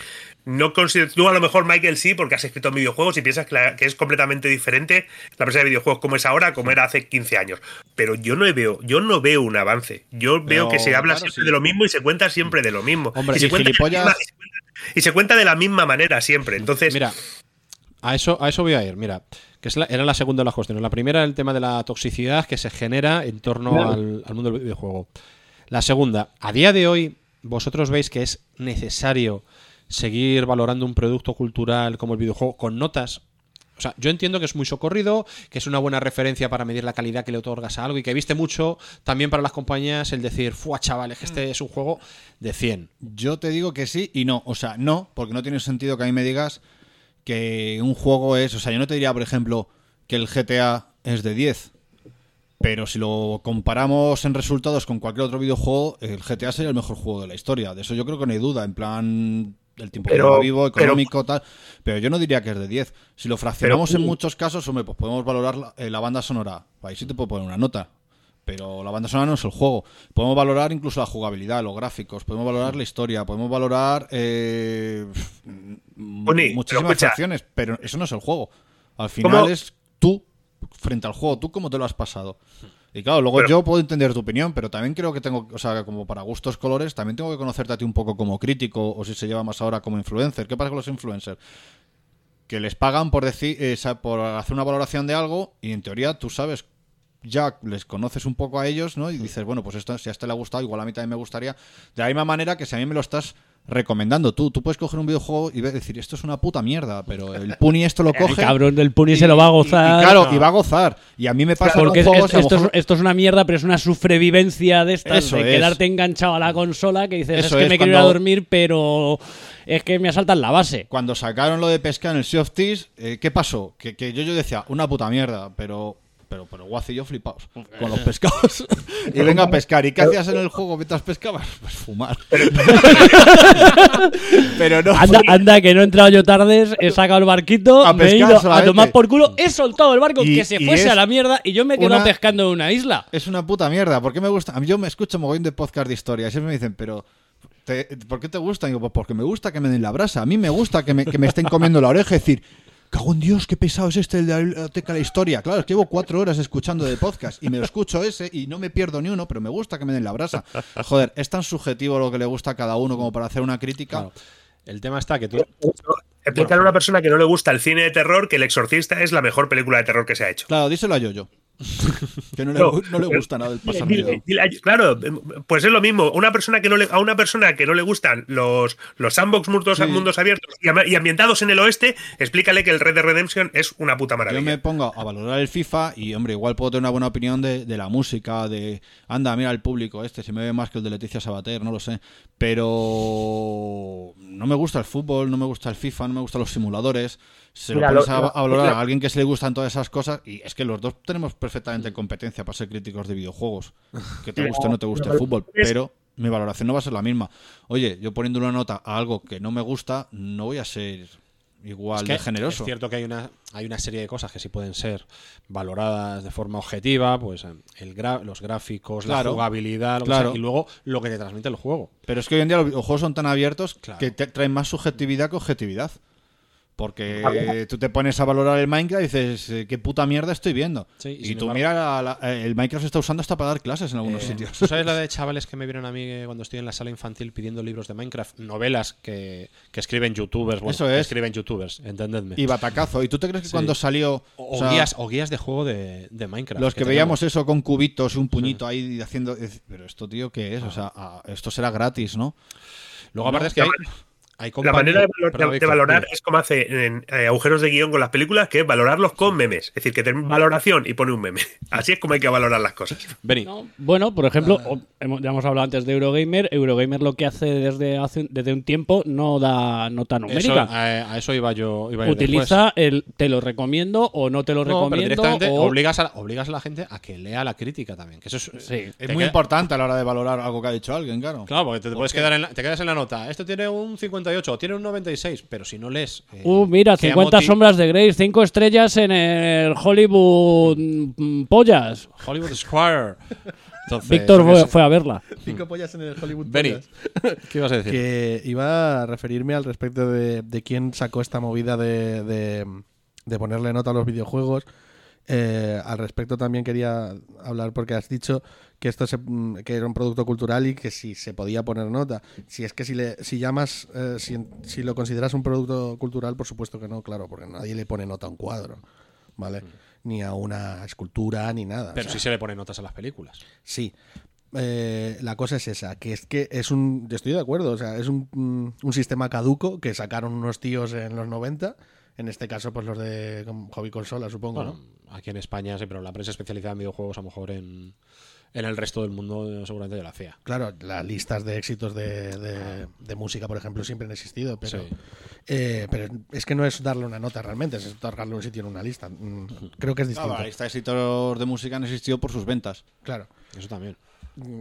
no consider- tú a lo mejor, Michael, sí, porque has escrito en videojuegos y piensas que, es completamente diferente la prensa de videojuegos como es ahora, como era hace 15 años. Pero yo no veo, yo no veo un avance. Yo veo que se habla claro, siempre sí. de lo mismo y se cuenta siempre de lo mismo. Hombre, y, se y cuenta y se cuenta- y se cuenta de la misma manera siempre. Entonces, Mira, a eso, a eso voy a ir. Mira, que es la- era la segunda de las cuestiones. La primera, el tema de la toxicidad que se genera en torno Claro. al, al mundo del videojuego. La segunda, a día de hoy, vosotros veis que es necesario seguir valorando un producto cultural como el videojuego con notas O sea, yo entiendo que es muy socorrido, que es una buena referencia para medir la calidad que le otorgas a algo y que viste mucho también para las compañías el decir, fuá, chavales, que este es un juego de 100. Yo te digo que sí y no. O sea, no, porque no tiene sentido que a mí me digas que un juego es. O sea, yo no te diría, por ejemplo, que el GTA es de 10. Pero si lo comparamos en resultados con cualquier otro videojuego, el GTA sería el mejor juego de la historia. De eso yo creo que no hay duda. En plan, el tiempo que Pero- lleva vivo, pero- económico, tal. Pero yo no diría que es de 10. Si lo fraccionamos en muchos casos, hombre, pues podemos valorar la, eh, la banda sonora. Ahí sí te puedo poner una nota. Pero la banda sonora no es el juego. Podemos valorar incluso la jugabilidad, los gráficos, podemos valorar la historia, podemos valorar eh, pero muchísimas escucha. acciones, pero eso no es el juego. Al final ¿Cómo? es tú frente al juego, tú cómo te lo has pasado. Y claro, luego Pero- yo puedo entender tu opinión, pero también creo que tengo, o sea, como para gustos colores, también tengo que conocerte a ti un poco como crítico, o si se lleva más ahora como influencer. ¿Qué pasa con los influencers? Que les pagan por decir, eh, por hacer una valoración de algo, y en teoría tú sabes, ya les conoces un poco a ellos, ¿no? Y dices, bueno, pues esto, si a este le ha gustado, igual a mí también me gustaría. De la misma manera que si a mí me lo estás recomendando tú, tú puedes coger un videojuego y decir, esto es una puta mierda, pero el Puni esto lo El coge. cabrón del Puni se lo va a gozar. Y, claro, y va a gozar. Y a mí me pasa Porque con es- juegos y a lo esto, es, mejor- esto es una mierda, pero es una sufrevivencia de estas, Eso de es. quedarte enganchado a la consola que dices, Eso es que me quiero ir a dormir, pero es que me asaltan la base. Cuando sacaron lo de pesca en el Sea of Thieves, eh, ¿qué pasó? Que, que yo, yo decía, una puta mierda, pero. Pero, pero Guazi y yo flipaos con los pescados. y venga a pescar. ¿Y qué hacías en el juego mientras pescabas? Pues fumar. pero no. Anda, anda, que no he entrado yo tardes, he sacado el barquito, A me he pescar a tomar por culo, he soltado el barco Y- que se fuese es a la mierda y yo me he quedado una- pescando en una isla. Es una puta mierda. ¿Por qué me gusta? A mí yo me escucho mogollón de podcast de historia. y Siempre me dicen, pero. te- ¿Por qué te gusta? Y digo, pues porque me gusta que me den la brasa. A mí me gusta que me, que me estén comiendo la oreja y decir. Cago en Dios, qué pesado es este el de la biblioteca de la historia. Claro, es que llevo cuatro horas escuchando de podcast y me lo escucho ese y no me pierdo ni uno, pero me gusta que me den la brasa. Joder, es tan subjetivo lo que le gusta a cada uno como para hacer una crítica. Claro. El tema está que tú. Explícale a una persona que no le gusta el cine de terror que El Exorcista es la mejor película de terror que se ha hecho. Claro, díselo a Yoyo. Que no le, No, no le pero- gusta nada el a- claro, pues es lo mismo. Una persona que no le, a una persona que no le gustan los, los sandbox mundos, Sí. mundos abiertos y, ambientados en el oeste, explícale que el Red Dead Redemption es una puta Yo maravilla. me pongo a valorar el FIFA y, hombre, igual puedo tener una buena opinión de, de la música, de, anda, mira el público este, si me ve más que el de Leticia Sabater, no lo sé. Pero no me gusta el fútbol, no me gusta el FIFA, no me gustan los simuladores. Se lo Mira, pones lo- a, lo- a valorar lo- a alguien que se le gustan todas esas cosas y es que los dos tenemos perfectamente competencia para ser críticos de videojuegos. Que te guste o no te guste el fútbol, pero mi valoración no va a ser la misma. Oye, yo poniendo una nota a algo que no me gusta, no voy a ser igual Es que de generoso. Es cierto que hay una, hay una serie de cosas que sí pueden ser valoradas de forma objetiva, pues eh, el gra- los gráficos, Claro. la jugabilidad, lo que Claro. sea, y luego lo que te transmite el juego. Pero es que hoy en día los videojuegos son tan abiertos Claro. que te traen más subjetividad que objetividad. Porque tú te pones a valorar el Minecraft y dices, eh, ¿qué puta mierda estoy viendo? Sí, y y tú embargo- mira, la- la- eh, el Minecraft se está usando hasta para dar clases en algunos Eh, sitios. ¿tú ¿Sabes la de chavales que me vieron a mí cuando estoy en la sala infantil pidiendo libros de Minecraft? Novelas que, que escriben youtubers. Bueno, Eso que es. escriben youtubers, entendedme. Y batacazo. ¿Y tú te crees que Sí. cuando salió... o, o sea, guías, o guías de juego de, de Minecraft. los que, veíamos eso con cubitos y un puñito ahí haciendo... Pero esto, tío, ¿qué es? O sea, esto será gratis, ¿no? Luego, No, aparte, es que hay, hay La manera de, valor- de- valorar es como hace en eh, agujeros de guion con las películas, que es valorarlos con memes. Es decir, que ten valoración y pone un meme. Así es como hay que valorar las cosas. No, bueno, por ejemplo, o- hemos- ya hemos hablado antes de Eurogamer. Eurogamer lo que hace desde hace desde un tiempo no da nota Eso, numérica. a, a eso iba yo. Iba a ir Utiliza el te lo recomiendo o no te lo. No, pero recomiendo. directamente o- obligas, a, obligas a la gente a que lea la crítica también. Que eso es, Sí. Es te muy queda- importante a la hora de valorar algo que ha dicho alguien, claro. Claro, porque te, te puedes quedar en la, te quedas en la nota. Esto tiene un 58 o tiene un 96, pero si no lees. eh, Uh, mira, qué 50 amoti- sombras de Grey, 5 estrellas en el Hollywood mm, Pollas. Hollywood Square. Entonces, Víctor fue, fue a verla. Cinco pollas en el Hollywood Benny, Pollas. ¿qué ibas a decir? Que iba a referirme al respecto de, de quién sacó esta movida de, de- de ponerle nota a los videojuegos. Eh, al respecto también quería hablar porque has dicho que esto se- mm, que era un producto cultural y que si se podía poner nota. Si es que si le si llamas eh, si, si lo consideras un producto cultural, por supuesto que no, claro, porque nadie le pone nota a un cuadro, ¿vale? Ni a una escultura ni nada. Pero o sea, sí se le pone notas a las películas. Sí. Eh, la cosa es esa, que es que es un. yo Estoy de acuerdo, o sea, es un, mm, un sistema caduco que sacaron unos tíos en los 90 En este caso, pues los de com- hobby consola, supongo, Bueno, ¿no? aquí en España sí, pero la prensa especializada en videojuegos a lo mejor en, en el resto del mundo eh, seguramente ya lo hacía. Claro, las listas de éxitos de, de- de música, por ejemplo, siempre han existido, pero, Sí. eh, pero es que no es darle una nota realmente, es otorgarle un sitio en una lista. Mm, Creo que es distinto. Claro, la lista de éxitos de música han existido por sus ventas. Claro. Eso también.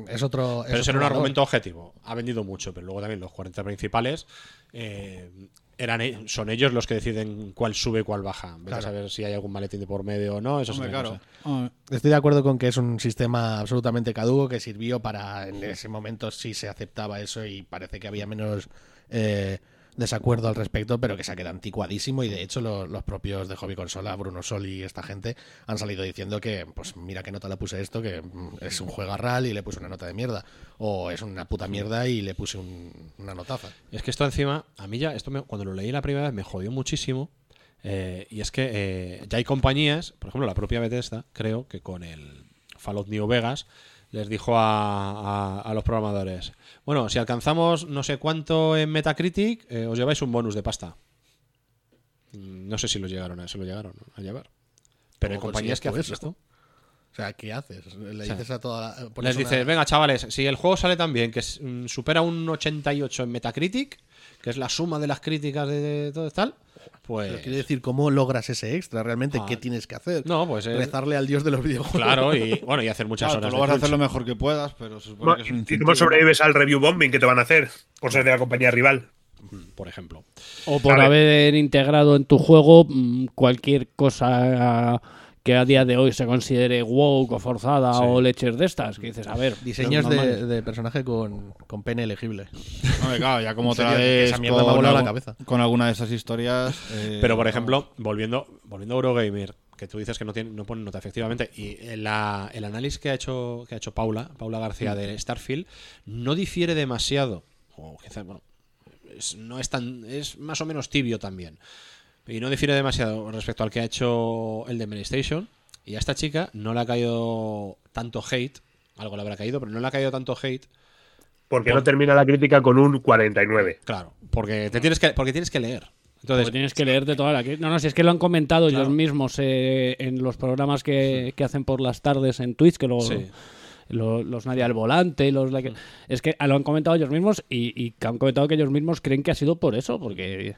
Es otro. es Pero otro un valor. argumento objetivo. Ha vendido mucho, pero luego también los 40 principales eh, eran e- son ellos los que deciden cuál sube y cuál baja. Vete a saber si hay algún maletín de por medio o no. Eso Hombre, claro. Ah, Estoy de acuerdo con que es un sistema absolutamente caduco que sirvió para. En ese momento sí se aceptaba eso y parece que había menos eh, desacuerdo al respecto, pero que se ha quedado anticuadísimo. Y de hecho, lo- los propios de Hobby Consola, Bruno Sol y esta gente, han salido diciendo que, pues mira qué nota le puse esto, que mm, es un juego RAL y le puse una nota de mierda. O es una puta mierda y le puse un- una notaza. Es que esto encima, a mí ya, esto me- cuando lo leí la primera vez me jodió muchísimo. eh, y es que eh, ya hay compañías, por ejemplo, la propia Bethesda, creo que con el Fallout New Vegas les dijo a, a- a los programadores: Bueno, si alcanzamos no sé cuánto en Metacritic, eh, os lleváis un bonus de pasta. Mm, No sé si lo llegaron a, se lo llegaron a llevar. Pero hay ¿Cómo compañías que hacen tú esto. O sea, ¿qué haces? Le O sea, dices a toda la- Les una- dices, venga chavales, si el juego sale tan bien que mm, supera un 88 en Metacritic, que es la suma de las críticas de, de todo tal, pues... Pero quiere decir, ¿cómo logras ese extra? ¿Realmente Ah. qué tienes que hacer? No, pues es- Rezarle al dios de los videojuegos. Claro, y bueno, y hacer muchas claro, horas tú lo vas a hacer lo mejor que puedas, pero se supone Bueno, que es un ¿Y incentivo. cómo sobrevives al review bombing que te van a hacer? Por ser de la compañía rival. por ejemplo. O por haber integrado en tu juego mm, cualquier cosa que a día de hoy se considere woke o forzada Sí. o leches de estas. Que dices, a ver, Diseños de, de personaje con, con pene elegible. Hombre, claro, ya como des esa mierda me ha con, la cabeza. con alguna de esas historias. eh, Pero por no. ejemplo, volviendo, volviendo a Eurogamer, que tú dices que no, tiene, no pone nota, efectivamente, y el, la- el análisis que ha hecho que ha hecho Paula, Paula García de Starfield, no difiere demasiado. O quizá, bueno, es- no es tan. es más o menos tibio también. Y no difiere demasiado respecto al que ha hecho el de PlayStation. Y a esta chica no le ha caído tanto hate. Algo le habrá caído, pero no le ha caído tanto hate. Porque Por- no termina la crítica con un 49. Claro, porque te tienes que, porque tienes que leer. Entonces, Porque tienes que leer de toda la. No, no, si es que lo han comentado Claro. ellos mismos eh, en los programas que, que hacen por las tardes en Twitch, que luego Sí. lo- los Nadie al Volante, los... la que- Es que lo han comentado ellos mismos y, y que han comentado que ellos mismos creen que ha sido por eso, porque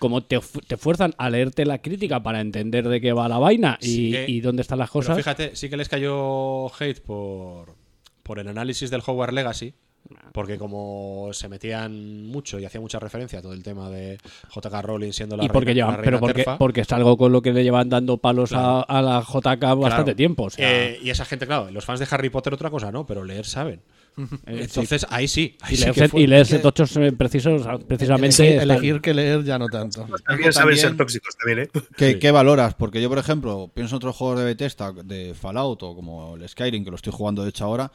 como te, te fuerzan a leerte la crítica para entender de qué va la vaina y, Sí que- y dónde están las Pero cosas... fíjate, sí que les cayó hate por, por el análisis del Hogwarts Legacy. Porque como se metían mucho y hacía mucha referencia a todo el tema de JK Rowling siendo la y porque reina- llevan, la reina pero porque, terfa, porque es algo con lo que le llevan dando palos a- a, la JK bastante claro, tiempo. O sea, eh, y esa gente, claro, los fans de Harry Potter otra cosa, ¿no? Pero leer saben. Eh, Entonces, ahí sí. ahí y sí leerse, y leerse que- tochos eh, precisos, precisamente. Elegir, elegir que leer ya no tanto. También saben ser tóxicos también, ¿eh? ¿Qué, Sí. qué valoras? Porque yo, por ejemplo, pienso en otros juegos de Bethesda, de Fallout o como el Skyrim, que lo estoy jugando de hecho ahora.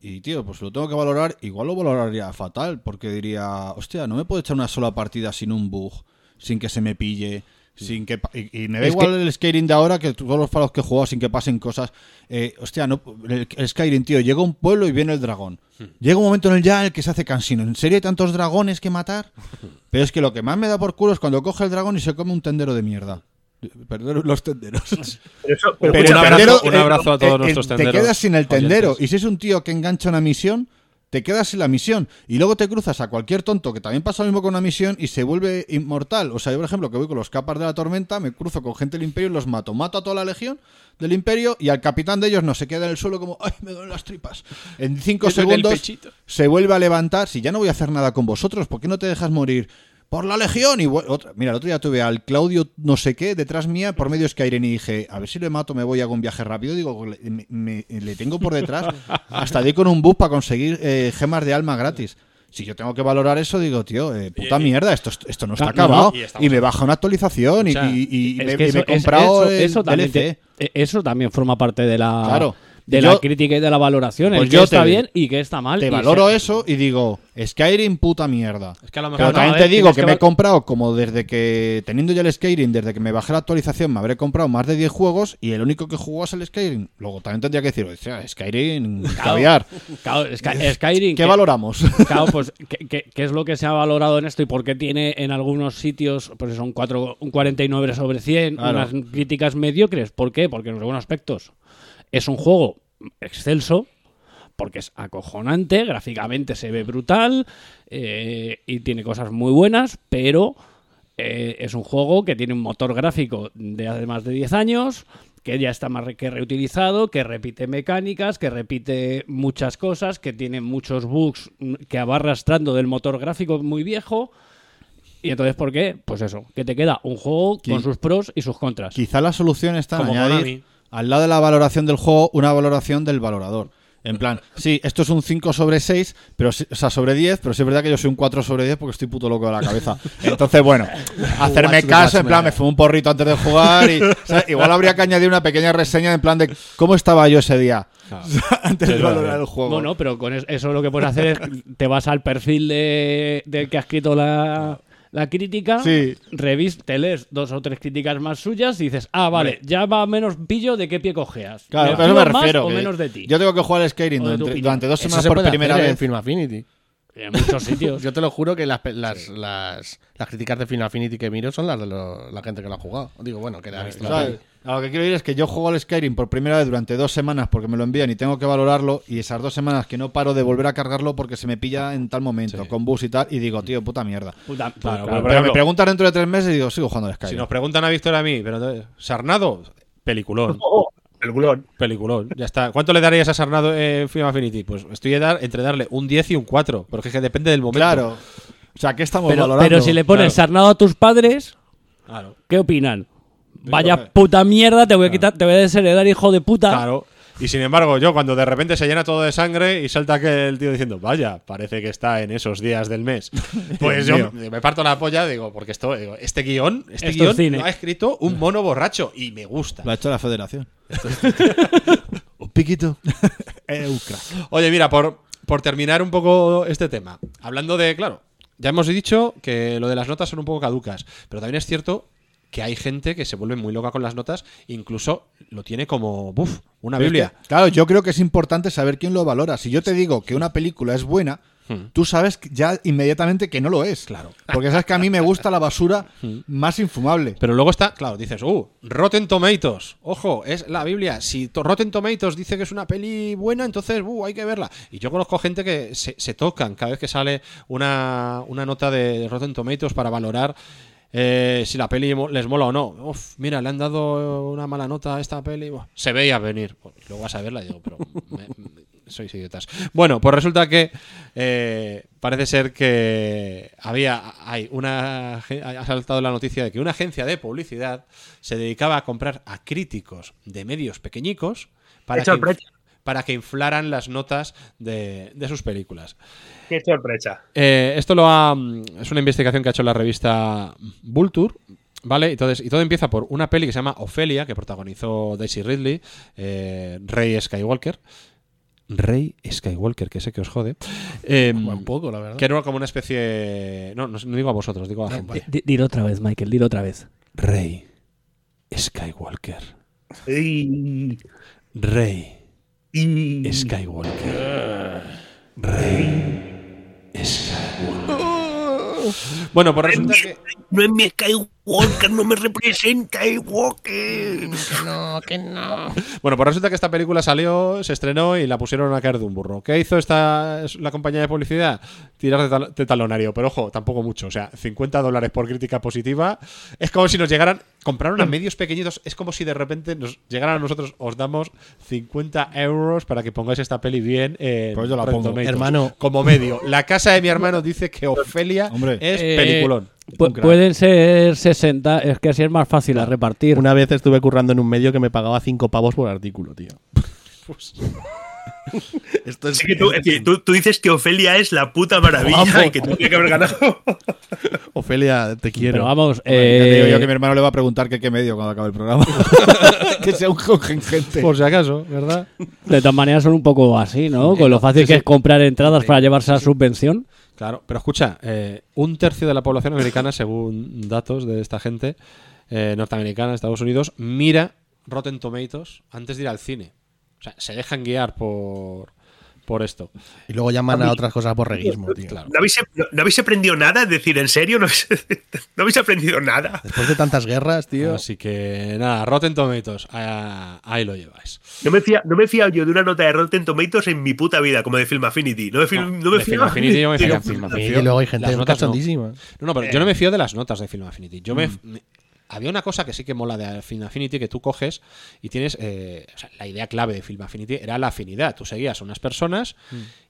Y, tío, pues lo tengo que valorar. Igual lo valoraría fatal, porque diría, hostia, no me puedo echar una sola partida sin un bug, sin que se me pille. Sin que y, y me da Es igual el Skyrim de ahora que todos los Fallout que he jugado sin que pasen cosas. Eh, hostia, no, el, el Skyrim, tío, llega a un pueblo y viene el dragón. Llega un momento en el ya en el que se hace cansino. ¿En serio hay tantos dragones que matar? Pero es que lo que más me da por culo es cuando coge el dragón y se come un tendero de mierda. Perdón los tenderos. Pero eso- pero Pero escucha, el un tendero, abrazo- un eh, abrazo a todos eh, nuestros Te tenderos quedas sin el tendero. oyentes. Y si es un tío que engancha una misión, te quedas sin la misión. Y luego te cruzas a cualquier tonto que también pasa lo mismo con una misión y se vuelve inmortal. O sea, yo, por ejemplo, que voy con los capas de la tormenta, me cruzo con gente del Imperio y los mato. Mato a toda la legión del Imperio y al capitán de ellos no se queda en el suelo como, ¡ay, me duelen las tripas! En cinco segundos se vuelve a levantar. Si ya no voy a hacer nada con vosotros, ¿por qué no te dejas morir? Por la legión. Y otra- mira, el otro día tuve al Claudio no sé qué detrás mía por medio Skyrim y dije, a ver si le mato, me voy a un viaje rápido. Digo, le, me- me- le tengo por detrás. Hasta di con un bus para conseguir eh, gemas de alma gratis. Si yo tengo que valorar eso, digo, tío, eh, puta Y- mierda, esto, esto no está No, no, acabado. y me baja una actualización y, O sea, y- y Es me, he es- comprado eso, el eso también DLC. te- eh, eso también forma parte de la Claro. De Yo- la crítica y de la valoración. Pues el que yo está te- bien y que está mal. Te valoro se- eso y digo, Skyrim puta mierda. Es que a lo Pero mejor no, también a te ver, digo que, que me he comprado, como desde que, teniendo ya el Skyrim, desde que me bajé la actualización, me habré comprado más de 10 juegos y el único que jugó es el Skyrim. Luego también tendría que decir, o sea, Skyrim, caviar. Claro, Sky- Skyrim. ¿Qué que- valoramos? Claro, pues, ¿qué, qué, qué es lo que se ha valorado en esto y por qué tiene en algunos sitios, pues son cuatro, un 49 sobre 100, Claro. unas críticas mediocres? ¿Por qué? Porque en algunos aspectos es un juego excelso, porque es acojonante, gráficamente se ve brutal eh, y tiene cosas muy buenas, pero eh, es un juego que tiene un motor gráfico de hace más de 10 años, que ya está más re- que reutilizado, que repite mecánicas, que repite muchas cosas, que tiene muchos bugs mm, que va arrastrando del motor gráfico muy viejo. Y entonces, ¿por qué? Pues eso, que te queda un juego con sus pros y sus contras. Quizá la solución está en Como añadir Konami. Al lado de la valoración del juego una valoración del valorador. En plan, sí, esto es un 5 sobre 6, pero, o sea, sobre 10, pero sí es verdad que yo soy un 4 sobre 10 porque estoy puto loco de la cabeza. Entonces, bueno, hacerme caso, en plan, me fumo un porrito antes de jugar y igual habría que añadir una pequeña reseña en plan de cómo estaba yo ese día antes de valorar el juego. Bueno, pero con es- eso lo que puedes hacer es te vas al perfil de, del que ha escrito la, la crítica, Sí. revis, te lees dos o tres críticas más suyas y dices, ah, vale, ya va menos pillo de qué pie cojeas. Claro, ¿Me a eso me fío más refiero. o menos de ti. Yo tengo que jugar al Skyrim durante, dos semanas se por primera hacer en vez. Film Affinity. En muchos sitios. Yo te lo juro que las, pe- las, las, las críticas de Film Affinity que miro son las de lo- la gente que lo ha jugado. Digo, bueno, que le ha visto la. A lo que quiero ir es que yo juego al Skyrim por primera vez durante dos semanas porque me lo envían y tengo que valorarlo y esas dos semanas que no paro de volver a cargarlo porque se me pilla en tal momento, con bus y tal, y digo, tío, puta mierda. Puta- Claro, claro, por Pero ejemplo, me preguntan dentro de tres meses y digo, sigo jugando al Skyrim. Si nos preguntan a Víctor a mí, pero entonces, Sarnado, peliculón. El culón. Peliculón, ya está. ¿Cuánto le darías a Sarnado en Film Affinity? Pues estoy a dar, entre darle un 10 y un 4, porque es que depende del momento. Claro. O sea, ¿qué estamos pero, valorando? pero si le pones Claro. sarnado a tus padres, Claro. ¿qué opinan? Vaya Entonces- puta mierda, te voy a quitar, te voy a desheredar, hijo de puta. Claro. Y sin embargo, yo cuando de repente se llena todo de sangre y salta aquel tío diciendo, vaya, parece que está en esos días del mes. Pues yo me parto la polla, digo, porque esto, digo, este guion, este Esto es guion cine. lo ha escrito un mono borracho y me gusta. Lo ha hecho la federación. Un piquito. Eh. Oye, mira, por, por terminar un poco este tema, hablando de, claro, ya hemos dicho que lo de las notas son un poco caducas, pero también es cierto que hay gente que se vuelve muy loca con las notas, incluso lo tiene como, buf, una Pero es Biblia. que, claro, yo creo que es importante saber quién lo valora. Si yo te digo que una película es buena, tú sabes ya inmediatamente que no lo es. Claro. Porque sabes que a mí me gusta la basura más infumable. Pero luego está, claro, dices, uh, Rotten Tomatoes. Ojo, es la Biblia. Si Rotten Tomatoes dice que es una peli buena, entonces, uh, hay que verla. Y yo conozco gente que se, se tocan cada vez que sale una, una nota de Rotten Tomatoes para valorar eh, si la peli les mola o no. Uf, mira, le han dado una mala nota a esta peli. Buah, se veía venir. Pues luego vas a verla y digo, pero me- me- sois idiotas. Bueno, pues resulta que eh, parece ser que había hay una ha saltado la noticia de que una agencia de publicidad se dedicaba a comprar a críticos de medios pequeñicos para, que. Para que inflaran las notas de, de sus películas. Qué sorpresa. Eh, esto lo ha, mm, es una investigación que ha hecho la revista Vulture. ¿Vale? Entonces, y todo empieza por una peli que se llama Ofelia, que protagonizó Daisy Ridley, eh, Rey Skywalker. Rey Skywalker, que sé que os jode. Eh, Un poco, la verdad. que era como una especie. No, no, no digo a vosotros, digo a la gente. Di- Dilo otra vez, Michael, dilo otra vez. Rey Skywalker. Rey y- Skywalker. Rey Skywalker. Bueno, pues resulta que. No es mi Skywalker, no me representa Skywalker. Que no, que no. Bueno, pues resulta que esta película salió, se estrenó y la pusieron a caer de un burro. ¿Qué hizo esta la compañía de publicidad? Tirar de, tal- de talonario, pero ojo, tampoco mucho. O sea, 50 dólares por crítica positiva. Es como si nos llegaran, compraron a medios pequeñitos, es como si de repente nos llegaran a nosotros, os damos 50 euros para que pongáis esta peli bien en Pues yo la pongo. Hermano. Como medio. La casa de mi hermano dice que Ofelia Hombre. es Eh, peliculón. Pu- pueden ser 60, es que así es más fácil a repartir. Una vez estuve currando en un medio que me pagaba 5 pavos por artículo, tío. Esto es, Así que tú, tú, tú dices que Ofelia es la puta maravilla Vamos. y que tendría que haber ganado. Ofelia, te quiero. Pero vamos, Ya te digo eh, yo que mi hermano le va a preguntar que qué medio cuando acabe el programa. que sea un gente. Por si acaso, ¿verdad? de todas maneras son un poco así, ¿no? Con lo fácil que es comprar entradas para llevarse a subvención. Claro, pero escucha, eh, un tercio de la población americana, según datos de esta gente eh, norteamericana, Estados Unidos, mira Rotten Tomatoes antes de ir al cine. O sea, se dejan guiar por, por esto. Y luego llaman a otras cosas borreguismo, tío. Claro. ¿No habéis, no, no habéis aprendido nada? Es decir, ¿en serio? ¿No habéis, no habéis aprendido nada? Después de tantas guerras, tío. Así que nada, Rotten Tomatoes, ah, ahí lo lleváis. No me, fía, no me he fiado yo de una nota de Rotten Tomatoes en mi puta vida, como de Film Affinity. No me, fío- no me de fío- Film Affinity yo me fío. Tío, Film Y Affinity. luego hay gente Las notas no. No, no, pero yo no me fío de las notas de Film Affinity. Yo me, me- había una cosa que sí que mola de Film Affinity que tú coges y tienes. eh, o sea, la idea clave de Film Affinity era la afinidad. Tú seguías a unas personas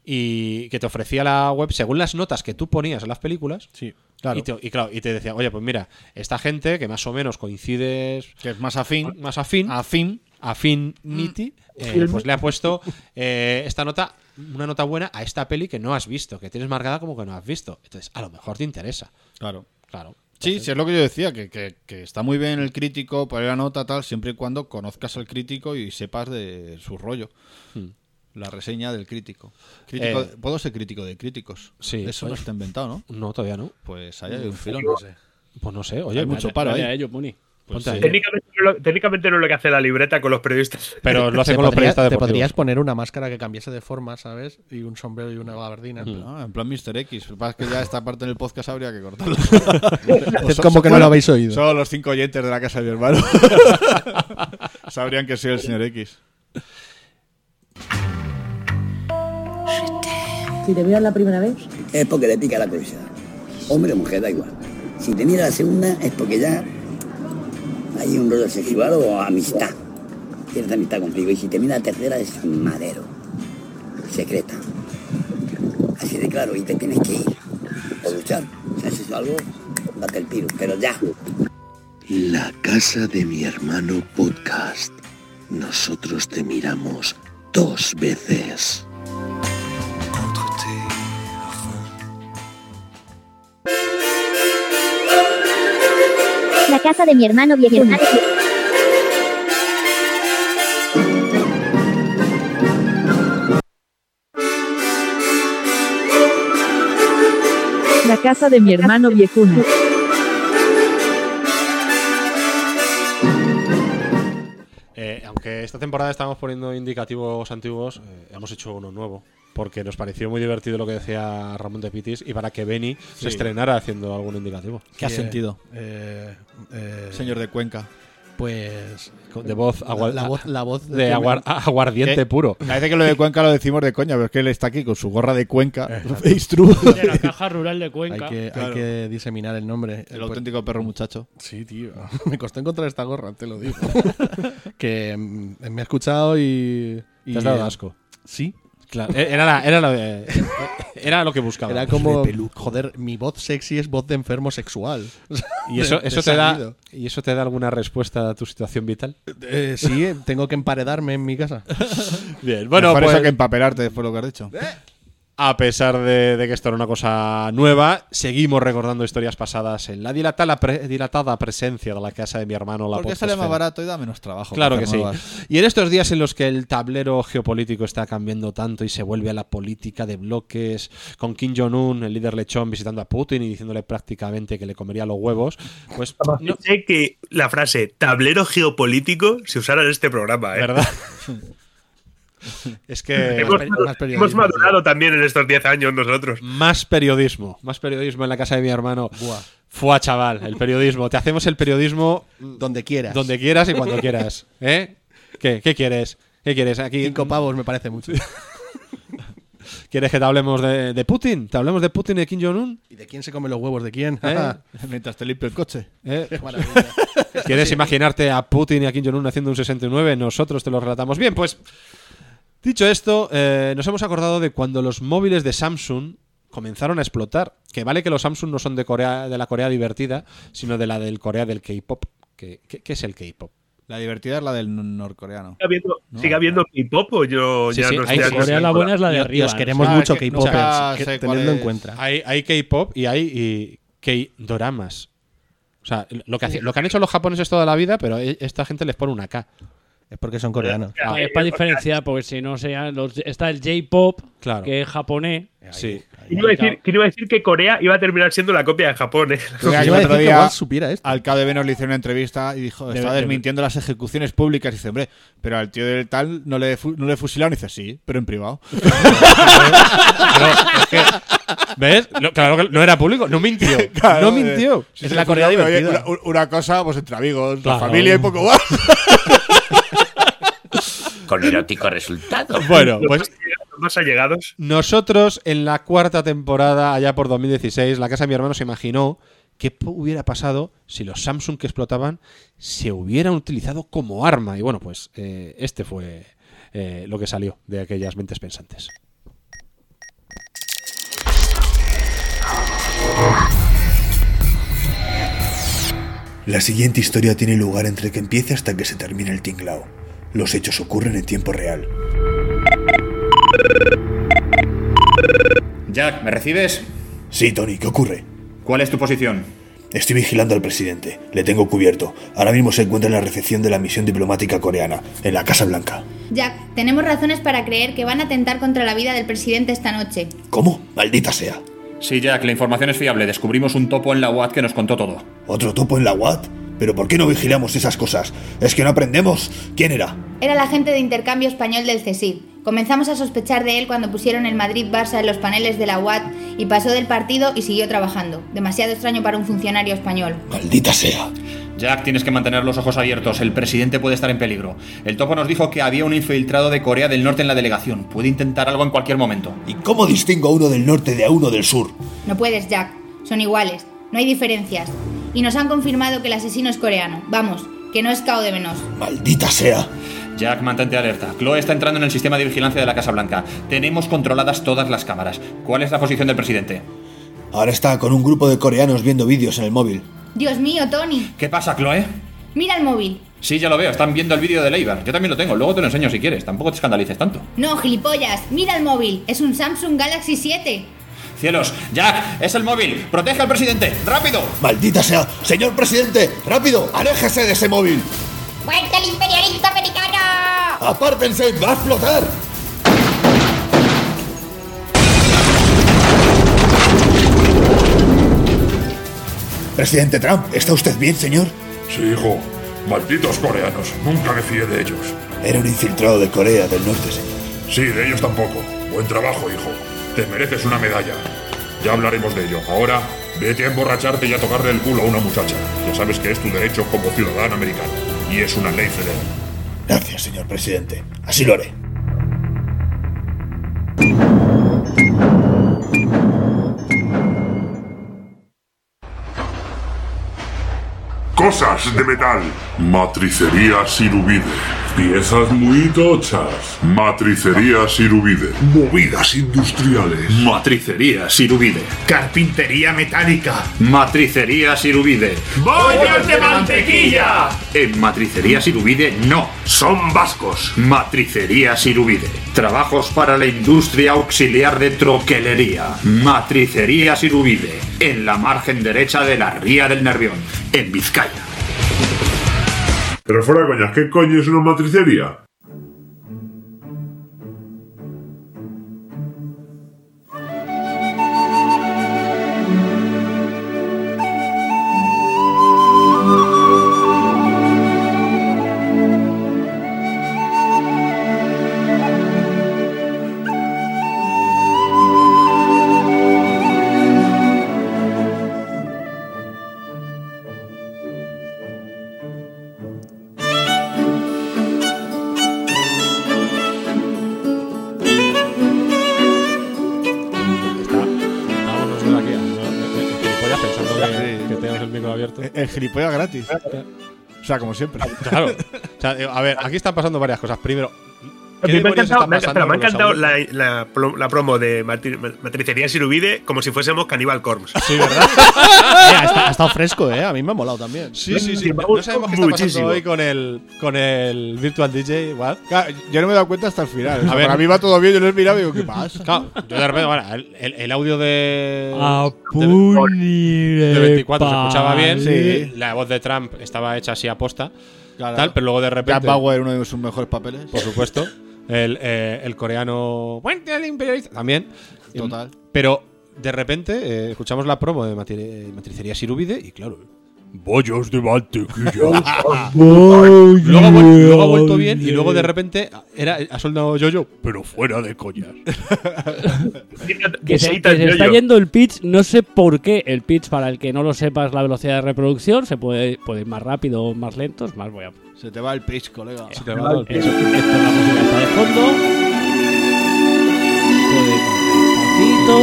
y que te ofrecía la web según las notas que tú ponías en las películas. Sí, claro. Y, te, y claro, y te decía, oye, pues mira, esta gente que más o menos coincides Que es más afín. más afín, Afín. affinity, eh, pues le ha puesto eh, esta nota, una nota buena a esta peli que no has visto, que tienes marcada como que no has visto. Entonces, a lo mejor te interesa. Claro. Claro. Sí, sí, es lo que yo decía, que, que- que está muy bien el crítico, poner la nota tal, siempre y cuando conozcas al crítico y sepas de su rollo. Hmm. La reseña del crítico. Crítico- Eh, Puedo ser crítico de críticos. Sí, Eso no está inventado, ¿no? No, todavía no. Pues ahí hay un filón. Pues no sé, oye, Hay mucho paro ahí. a ello, Muni. Pues sí. Técnicamente, no lo, técnicamente no es lo que hace la libreta con los periodistas. Pero lo hace Te con los periodistas te deportivos. podrías poner una máscara que cambiase de forma, ¿sabes? Y un sombrero y una gabardina. Ah, en plan Mr. X. Lo que pasa es que ya esta parte del podcast habría que cortarla. Es como que no lo habéis oído. Solo los cinco oyentes de la casa de mi hermano sabrían que soy el señor X. Si te miras la primera vez, es porque le pica la curiosidad. Hombre o mujer, da igual. Si te mira la segunda es porque ya hay un rollo sexual o amistad. Tienes amistad contigo. Y si te mira la tercera es madero. Secreta. Así de claro. Y te tienes que ir. O luchar. Si haces algo, date el tiro. Pero ya. La casa de mi hermano podcast. Nosotros te miramos dos veces. Casa de mi hermano viejo. la casa de mi hermano viejuna. Eh, aunque esta temporada estamos poniendo indicativos antiguos, eh, hemos hecho uno nuevo. Porque nos pareció muy divertido lo que decía Ramón de Pitis y para que Benny Sí. se estrenara haciendo algún indicativo. ¿Qué Eh, sentido? eh, eh, Señor de Cuenca. Pues. De voz, agua- la, voz, la voz de aguar- aguardiente ¿Qué? puro. Parece que lo de Cuenca lo decimos de coña, pero es que él está aquí con su gorra de Cuenca. De la caja rural de Cuenca. Hay que, hay Claro. que diseminar el nombre. El Pues- auténtico perro muchacho. Sí, tío. Me costó encontrar esta gorra, te lo digo. que mm, me ha escuchado y. y Te has dado eh, asco. Sí. Claro, e- era, la- era, lo, era lo que buscaba. Era como. Joder, mi voz sexy es voz de enfermo sexual. ¿Y eso, eso te da. ¿Y eso te da alguna respuesta a tu situación vital? Eh, sí, eh, tengo que emparedarme en mi casa. Bien, bueno, Por pues, eso que empapelarte después de lo que has dicho. A pesar de, de que esto era una cosa nueva, seguimos recordando historias pasadas en la dilatada, pre- dilatada presencia de la casa de mi hermano. La Porque sale más barato y da menos trabajo. Claro que sí. nuevas. Y en estos días en los que el tablero geopolítico está cambiando tanto y se vuelve a la política de bloques, con Kim Jong-un, el líder lechón, visitando a Putin y diciéndole prácticamente que le comería los huevos, pues no, Sé que la frase tablero geopolítico se usara en este programa, ¿eh? ¿verdad? es que Hemos, Más periodismo, hemos madurado también en estos 10 años nosotros. más periodismo, más periodismo en la casa de mi hermano. Buah. Fua, chaval, el periodismo. Te hacemos el periodismo Donde quieras. donde quieras y cuando quieras. ¿Eh? ¿Qué, qué quieres? ¿Qué quieres? Aquí Cinco pavos me parece mucho. ¿Quieres que te hablemos de, de Putin? ¿Te hablemos de Putin y de Kim Jong-un? ¿Y de quién se come los huevos de quién? ¿Eh? Mientras te limpio el coche. ¿Eh? ¿Quieres imaginarte a Putin y a Kim Jong-un haciendo un 69? Nosotros te lo relatamos. Bien, pues dicho esto, eh, nos hemos acordado de cuando los móviles de Samsung comenzaron a explotar. Que vale que los Samsung no son de Corea, de la Corea divertida, sino de la del Corea del K-pop. ¿Qué, qué, qué es el K-pop? La divertida es la del norcoreano. ¿Sigue habiendo, ¿sigue habiendo K-pop o yo Sí, ya sí, no Corea la buena es la de arriba. queremos Ah, mucho sé en es. cuenta. Hay, hay K-pop y hay y K-doramas. O sea, lo que, lo que han hecho los japoneses toda la vida, pero e- esta gente les pone una K. Es porque son coreanos. Ah, es para diferenciar, porque si no sea los- está el J-pop, Claro. que es japonés. Sí. ¿Quién iba, a decir, quién iba a decir que Corea iba a terminar siendo la copia de Japón? eh? Porque Iba a decir que día Walt supiera esto. al KDB nos le hicieron una entrevista y dijo, debe- desmintiendo las ejecuciones públicas. Y dice, hombre, pero al tío del tal no le, fu- no le fusilaron. Y dice, sí, pero en privado. ¿Ves? Lo- claro que no era público, no mintió. Claro, no eh, mintió. Es la Corea oye, divertida. Una, una cosa, pues entre amigos, Claro. la familia y poco más. Con erótico resultado. Bueno, pues más allegados- nosotros en la cuarta temporada, allá por 2016, la casa de mi hermano se imaginó qué hubiera pasado si los Samsung que explotaban se hubieran utilizado como arma. Y bueno, pues eh, este fue eh, lo que salió de aquellas mentes pensantes. La siguiente historia tiene lugar entre que empiece hasta que se termine el tinglao. Los hechos ocurren en tiempo real. Jack, ¿me recibes? Sí, Tony, ¿qué ocurre? ¿Cuál es tu posición? Estoy vigilando al presidente. Le tengo cubierto. Ahora mismo se encuentra en la recepción de la misión diplomática coreana, en la Casa Blanca. Jack, tenemos razones para creer que van a atentar contra la vida del presidente esta noche. ¿Cómo? Maldita sea. Sí, Jack, la información es fiable. Descubrimos un topo en la UAT que nos contó todo. ¿Otro topo en la UAT? ¿Pero por qué no vigilamos esas cosas? ¿Es que no aprendemos? ¿Quién era? Era el agente de intercambio español del CSIC. Comenzamos a sospechar de él cuando pusieron el Madrid-Barça en los paneles de la UAT y pasó del partido y siguió trabajando. Demasiado extraño para un funcionario español. Maldita sea. Jack, tienes que mantener los ojos abiertos. El presidente puede estar en peligro. El topo nos dijo que había un infiltrado de Corea del Norte en la delegación. Puede intentar algo en cualquier momento. ¿Y cómo distingo a uno del norte de a uno del sur? No puedes, Jack. Son iguales. No hay diferencias. Y nos han confirmado que el asesino es coreano. Vamos, que no es Cao de Venos. Maldita sea. Jack, mantente alerta. Chloe está entrando en el sistema de vigilancia de la Casa Blanca. Tenemos controladas todas las cámaras. ¿Cuál es la posición del presidente? Ahora está con un grupo de coreanos viendo vídeos en el móvil. Dios mío, Tony. ¿Qué pasa, Chloe? Mira el móvil. Sí, ya lo veo. Están viendo el vídeo de Leibar. Yo también lo tengo. Luego te lo enseño si quieres. Tampoco te escandalices tanto. No, gilipollas. Mira el móvil. Es un Samsung Galaxy 7. Cielos, Jack, es el móvil. Protege al presidente. ¡Rápido! Maldita sea. Señor presidente, rápido, aléjese de ese móvil. ¡Muerte al imperialista americano! Apártense, va a explotar. Presidente Trump, ¿está usted bien, señor? Sí, hijo. Malditos coreanos. Nunca me fié de ellos. Era un infiltrado de Corea del Norte, señor. Sí, de ellos tampoco. Buen trabajo, hijo. Te mereces una medalla. Ya hablaremos de ello. Ahora, vete a emborracharte y a tocarle el culo a una muchacha. Ya sabes que es tu derecho como ciudadano americano. Y es una ley federal. Gracias, señor presidente. Así lo haré. Cosas de metal. Matricería Sirubide. Piezas muy tochas. Matricería Sirubide. Movidas industriales. Matricería Sirubide. Carpintería metálica. Matricería Sirubide. ¡Bollos de mantequilla! En Matricería Sirubide no. Son vascos. Matricería Sirubide. Trabajos para la industria auxiliar de troquelería. Matricería Sirubide. En la margen derecha de la Ría del Nervión. En Vizcaya. Pero fora coñas, que coño es unha matricería? Gratis. O sea, como siempre. Claro. O sea, digo, a ver, aquí están pasando varias cosas. Primero, ¿Qué A mí me ha encantado, me ha- espera, me encantado la, la pro- la promo de Matri- Matricería Sirubide como si fuésemos Cannibal Corpse. Sí, ¿verdad? Ha, esta- ha estado fresco, ¿eh? A mí me ha molado también. Sí, sí, sí. Me No sabemos qué está pasando muchísimo. hoy con el, con el Virtual DJ. What? Claro, yo no me he dado cuenta hasta el final. A ver. para mí va todo bien, yo lo he mirado y digo, ¿qué pasa? Claro, yo de repente, bueno, el, el- el audio de. De, de 24 se escuchaba bien. Sí. La voz de Trump estaba hecha así a posta. Claro. Tal, pero luego de Jack repente. Bauer, uno de sus mejores papeles. Por supuesto. El, eh, el coreano. Puente del imperialista. También. Total. Pero de repente eh, escuchamos la promo de matri- Matricería Sirubide y claro. Bollos de mantequilla. luego, luego ha vuelto bien y luego de repente era, ha soldado yo-yo, pero fuera de coñas. Que se, Necesitas que se está yendo el pitch, no sé por qué. El pitch, para el que no lo sepa, es la velocidad de reproducción. Se puede, puede ir más rápido o más lento. Es más, voy a. Se te va el pitch, colega. Se te va el Eso, esto es la música está de fondo. Despacito.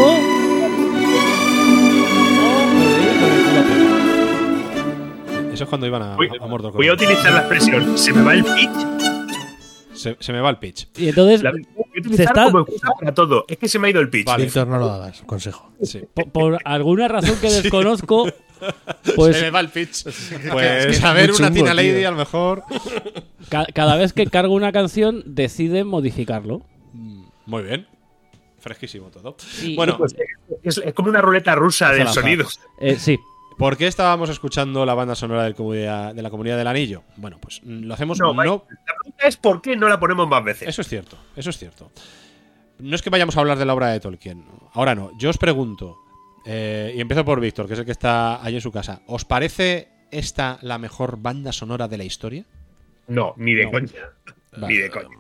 Apretado. Eso es cuando iban a, Voy, a Mordor. voy a utilizar la expresión se me va el pitch. se, se me va el pitch. Y entonces, La utilizar está, como excusa para todo. Es que se me ha ido el pitch. Vale. Víctor, no lo hagas, consejo. Sí. por, por alguna razón que desconozco, pues se me va el pitch. es Pues que a ver, una Tina Lady tío. a lo mejor. ca- cada vez que cargo una canción, decide modificarlo. Muy bien. Fresquísimo todo. Y- bueno, Pues, es, es como una ruleta rusa de sonidos. Eh, sí, ¿por qué estábamos escuchando la banda sonora de la Comunidad del Anillo? Bueno, pues mm, lo hacemos No, no, La pregunta es por qué no la ponemos más veces. Eso es cierto, eso es cierto. No es que vayamos a hablar de la obra de Tolkien. Ahora no. Yo os pregunto, eh, y empiezo por Víctor, que es el que está allí en su casa. ¿Os parece esta la mejor banda sonora de la historia? No, ni de No. coña. Vale. Ni de coña.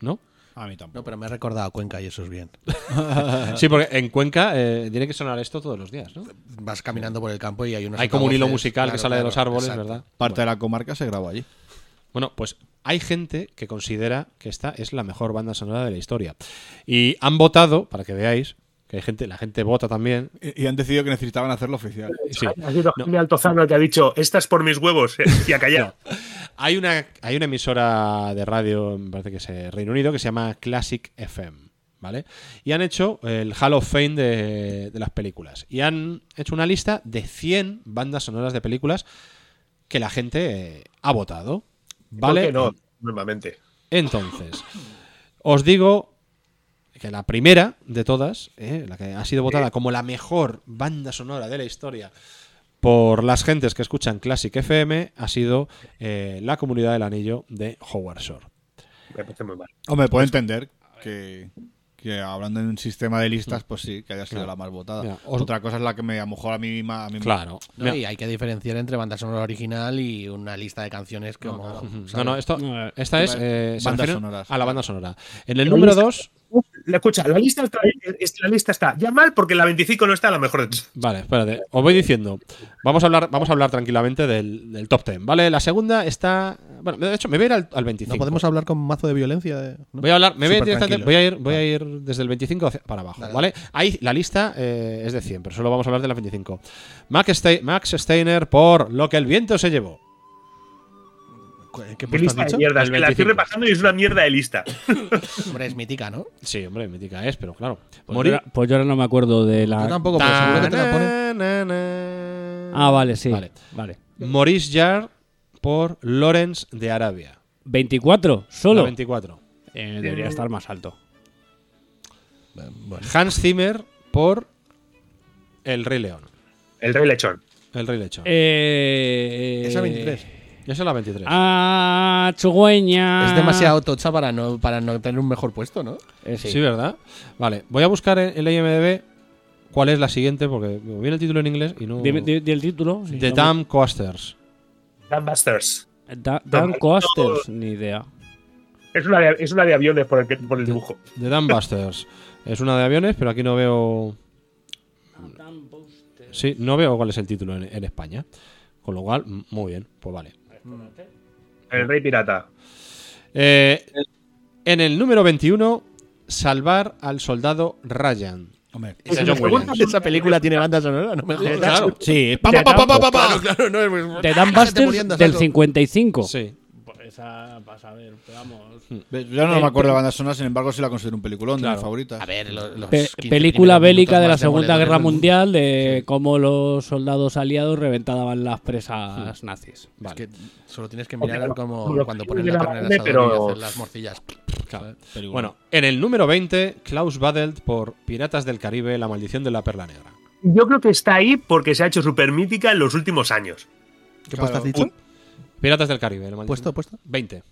¿No? A mí tampoco. No, pero me ha recordado a Cuenca y eso es bien. Sí, porque en Cuenca eh, tiene que sonar esto todos los días, ¿no? Vas caminando por el campo y hay unos Hay como un hilo musical que claro, sale de los árboles, exacto. ¿verdad? Parte de la comarca se grabó allí. Bueno, pues hay gente que considera que esta es la mejor banda sonora de la historia. Y han votado, para que veáis, que hay gente, la gente vota también. Y, y han decidido que necesitaban hacerlo oficial. Sí. Ha sido No. Jaime Altozano el que ha dicho, esta es por mis huevos, eh, y a callar. Hay una, hay una emisora de radio, me parece que es eh, Reino Unido, que se llama Classic FM, ¿vale? Y han hecho el Hall of Fame de, de las películas. Y han hecho una lista de 100 bandas sonoras de películas que la gente eh, ha votado, ¿vale? ¿Por qué no? Normalmente. Entonces, os digo que la primera de todas, eh, la que ha sido votada como la mejor banda sonora de la historia por las gentes que escuchan Classic FM, ha sido eh, La Comunidad del Anillo de Howard Shore. Me parece muy mal. Hombre, puedo entender que, que hablando en un sistema de listas, pues sí, que haya sido Claro. la más votada. Mira, os- Otra cosa es la que me a lo mejor a mí misma. A mí Claro. No, y hay que diferenciar entre banda sonora original y una lista de canciones como. no, no, esto, No, esta es eh, refiere sonoras. a la banda sonora. En el número 2, Uf, la- escucha, la lista, está, es- la lista está ya mal porque la 25 no está a la mejor. Vale, espérate. Os voy diciendo. Vamos a hablar, vamos a hablar tranquilamente del, del top 10, ¿vale? La segunda está. Bueno, de hecho, me voy a ir al, al 25. No podemos hablar con mazo de violencia. de- ¿no? Voy a hablar, me voy a, ir voy a ir, voy a ir desde el 25 hacia- para abajo, Dale, ¿vale? Ahí la lista eh, es de 100, pero solo vamos a hablar de la 25. Max, Ste- Max Steiner por Lo que el viento se llevó. ¿Qué Qué lista de mierda. Es que la estoy 25. repasando y es una mierda de lista. Hombre, es mítica, ¿no? Sí, hombre, mítica es, pero claro. Pues, Morir. yo, ahora- pues yo ahora no me acuerdo de la. Yo tampoco, pero seguro que te la ponen. Na, na, na. Ah, vale, sí. Vale. Vale. Maurice Jarre por Lawrence de Arabia. 24, La solo. 24. Eh, debería estar más alto. Bueno, Hans Zimmer por El Rey León. El Rey Lechón. El Rey Lechón. Eh, esa 23. Esa es la 23. Ah, Chugüeña. Es demasiado tocha para no, para no tener un mejor puesto, ¿no? Eh, sí. sí. ¿verdad? Vale, voy a buscar en, la IMDb cuál es la siguiente, porque viene el título en inglés y no. Dime- di- di el título. sí, The no Damn Coasters. Gunbusters. me- Da- Dan Coasters, ni idea. Es una de, es una de aviones por el, que- por el dibujo. The Damn Busters. es una de aviones, pero aquí no veo. Sí, no veo cuál es el título en, en España. Con lo cual, muy bien, pues vale. El Rey Pirata. Eh, en el número 21, Salvar al soldado Ryan. Hombre, Es de John Williams. Esa película tiene banda sonora, no me jodas. Claro. Sí, pa, pa, pa, pa, pa, pa, pa. Claro, claro, no es The Dan Busters del saco. 55. Sí. Esa vas a ver, pero vamos. Ves, Yo no Eh, me acuerdo de banda sonora, sin embargo sí la considero un peliculón de Claro. mis favoritas. A ver, lo- los Pe- 15 película bélica de la Segunda Guerra. Mundial de cómo los soldados aliados reventaban las presas nazis. Es que solo tienes que mirar lo- como lo- cuando ponen la la carne en el y pero- las morcillas. Bueno, en el número 20, Klaus Badelt por Piratas del Caribe, La maldición de la perla negra. Yo creo que está ahí porque se ha hecho súper mítica en los últimos años. ¿Qué puesto has dicho? Piratas del Caribe, La. ¿Puesto, puesto? 20.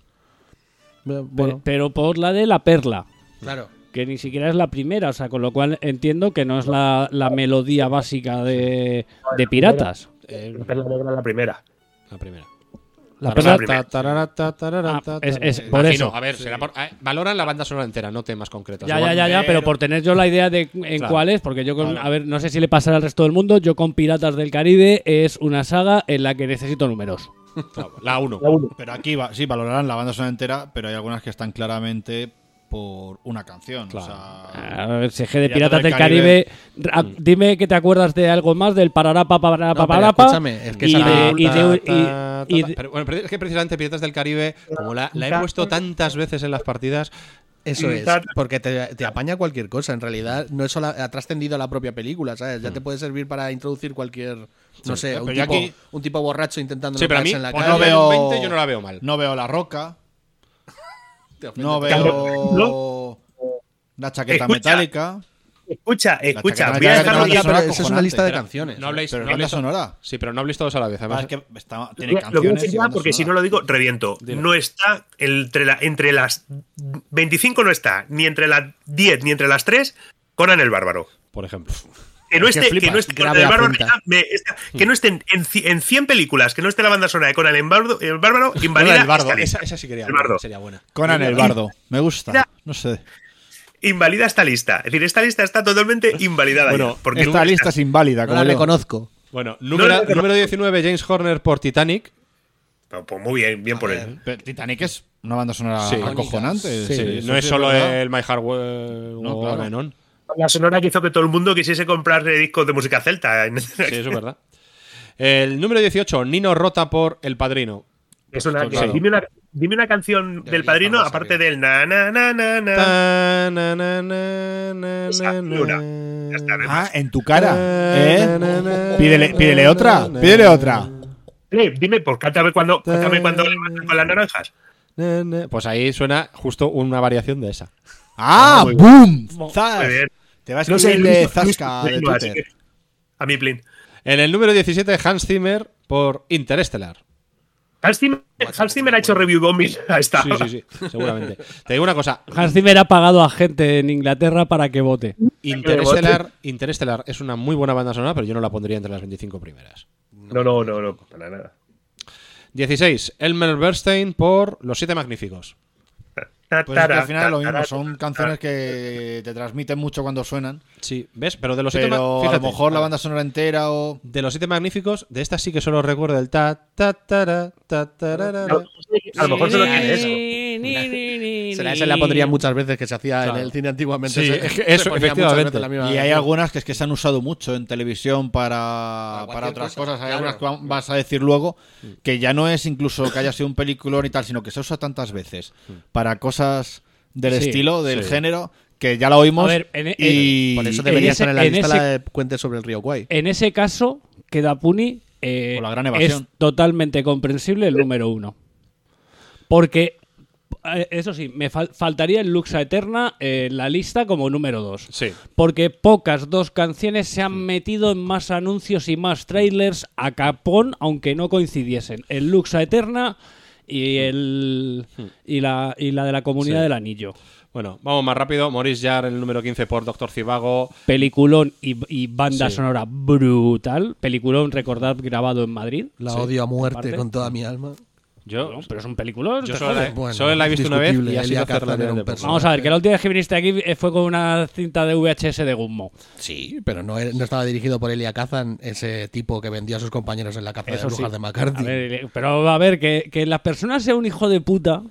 Pe- pero por la de la perla. Claro. Que ni siquiera es la primera, o sea, con lo cual entiendo que no es la, la melodía básica de, de piratas. La perla negra es la primera. La primera. La perla- Ah, es- por eso. A ver, será por- eh, valoran la banda sonora entera, no temas concretos. Ya, ya, ya, ya, pero por tener yo la idea de en Claro. cuál es, porque yo con, Claro. a ver, no sé si le pasará al resto del mundo, yo con Piratas del Caribe es una saga en la que necesito números. La 1. Pero aquí va, sí, valorarán la banda sonora entera, pero hay algunas que están claramente por una canción. O sea, A ver, si es que de Piratas del Caribe, dime que te acuerdas de algo más del pararapa, pararapa, No, pararapa, escúchame, es que y, bueno, es que precisamente Piratas del Caribe, como la, la he puesto tantas veces en las partidas, Eso es, porque te, te apaña cualquier cosa. En realidad, no es solo ha trascendido a la propia película, ¿sabes? Ya te puede servir para introducir cualquier, no Sí, sé, un tipo, aquí- un tipo borracho intentando Sí, pero a mí, en la calle. no 20 veo, yo no la veo mal. No veo La Roca, no veo La Chaqueta Escucha, Metálica. Escucha, escucha, voy a pero esa es una lista de canciones. No habléis, Pero no sonora. Sí, pero no habléis todos a la vez. Ah, Además, es que está- tiene Lo voy a canciones. porque si no lo digo, reviento. No está entre, la, entre las 25 no está, ni entre las 10 ni entre las 3, Conan el Bárbaro. por ejemplo. Que no esté, que no esté Conan el Bárbaro, me- está- que no esté en, en ci- en 100 películas, que no esté la banda sonora de Conan el Bárbaro, el Bárbaro invalida Conan el Bardo, esta esa, esa sí quería El Bardo. sería buena. Conan el Bardo. Me gusta. No sé. Invalida esta lista. Es decir, esta lista está totalmente invalidada. Bueno, ya, porque Esta no lista es inválida. No Como la yo. reconozco. Bueno, número, no, no. número 19, James Horner por Titanic. Pues, pues muy bien, bien por él. Pero Titanic es una banda sonora Sí. acojonante. Sí, no es sí solo verdad. el My Heart Will No, claro. On and On. La sonora que hizo que todo el mundo quisiese comprar discos de música celta. Sí, eso es verdad. El número 18, Nino Rota por El Padrino. Es una- Esto, claro. dime, una, dime una canción del padrino, aparte del na na na na na. Ta, na, na, na, na, Esa, una. na. Ya está, Ah, en tu cara. Ta, ¿Eh? na, na, na, Pídele, otra. na, Pídele otra. Eh, dime, pues cántame cuando, cántame cuando con las naranjas. na, na. Pues ahí suena justo una variación de esa. ¡Ah! muy ¡Boom! Muy. Te vas a No sé, escribir de Zasca de Twitter. que- A mi plin. En el número 17, Hans Zimmer por Interestelar. Hans Zimmer, Hans Zimmer ha hecho review bombing a esta. Sí, sí, sí, seguramente. Te digo una cosa. Hans Zimmer ha pagado a gente en Inglaterra para que vote. Interestelar, Interestelar es una muy buena banda sonora, pero yo no la pondría entre las 25 primeras. No, no, no, no, para nada. 16, Elmer Bernstein por Los Siete Magníficos. Pues es que al final es lo mismo, son canciones que te transmiten mucho cuando suenan. Sí, ¿ves? Pero de los siete Pero ma- a lo mejor la banda sonora entera o. de los siete magníficos, de esta sí que solo recuerdo el ta ta ta. A lo mejor solo tiene eso. Se la, se la pondría muchas veces que se hacía Claro. en el cine antiguamente. Sí, se- es que se eso, efectivamente. veces la misma Y hay algunas que es que se han usado mucho en televisión para, para otras cosa, cosas. Hay claro. algunas que va- vas a decir luego que ya no es incluso que haya sido un peliculón y tal, sino que se usa tantas veces para cosas del Sí, estilo, del sí. género, que ya la oímos. A ver, en- en- y Por eso en debería ese- estar en la en lista ese- la de Cuentes sobre el río Guay. En ese caso, queda Puni eh, O la gran es totalmente comprensible el número uno. Porque, eh, eso sí, me fal- faltaría el Luxa Eterna en la lista como número dos. Sí. Porque pocas dos canciones se han metido en más anuncios y más trailers a capón, aunque no coincidiesen. El Luxa Eterna y el y la, y la de la Comunidad Sí. del Anillo. Bueno, vamos más rápido. Maurice Jarre, el número 15 por Doctor Cibago. Peliculón y, y banda Sí. sonora brutal. Peliculón, recordad, grabado en Madrid. La Sí, odio a muerte con toda mi alma. Yo, No, pero es un peliculón. yo solo, la, jodes. Bueno, solo la he visto una vez y ha sido. Vamos a ver, que la última vez que viniste aquí eh, fue con una cinta de VHS de Gummo. Sí, pero no, estaba dirigido por Elia Kazan, ese tipo que vendió a sus compañeros en la caza de brujas de A McCarthy. ver, pero a ver, que, que la persona sea un hijo de puta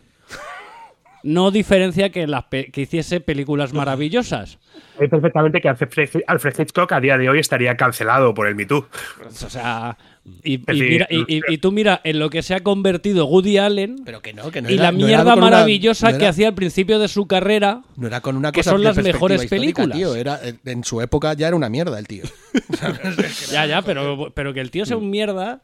no diferencia que, las pe- que hiciese películas maravillosas. Sé perfectamente que Alfred, Hitchcock a día de hoy estaría cancelado por el Me Too. O sea, y, y Es decir, mira, y, y- y tú mira en lo que se ha convertido Woody Allen Pero que no, que no y era- la no mierda una- maravillosa no que era- hacía al principio de su carrera. No era con una que son las mejores películas. tío. Era, en su época ya era una mierda el tío. Ya, ya, pero, pero que el tío sea un mierda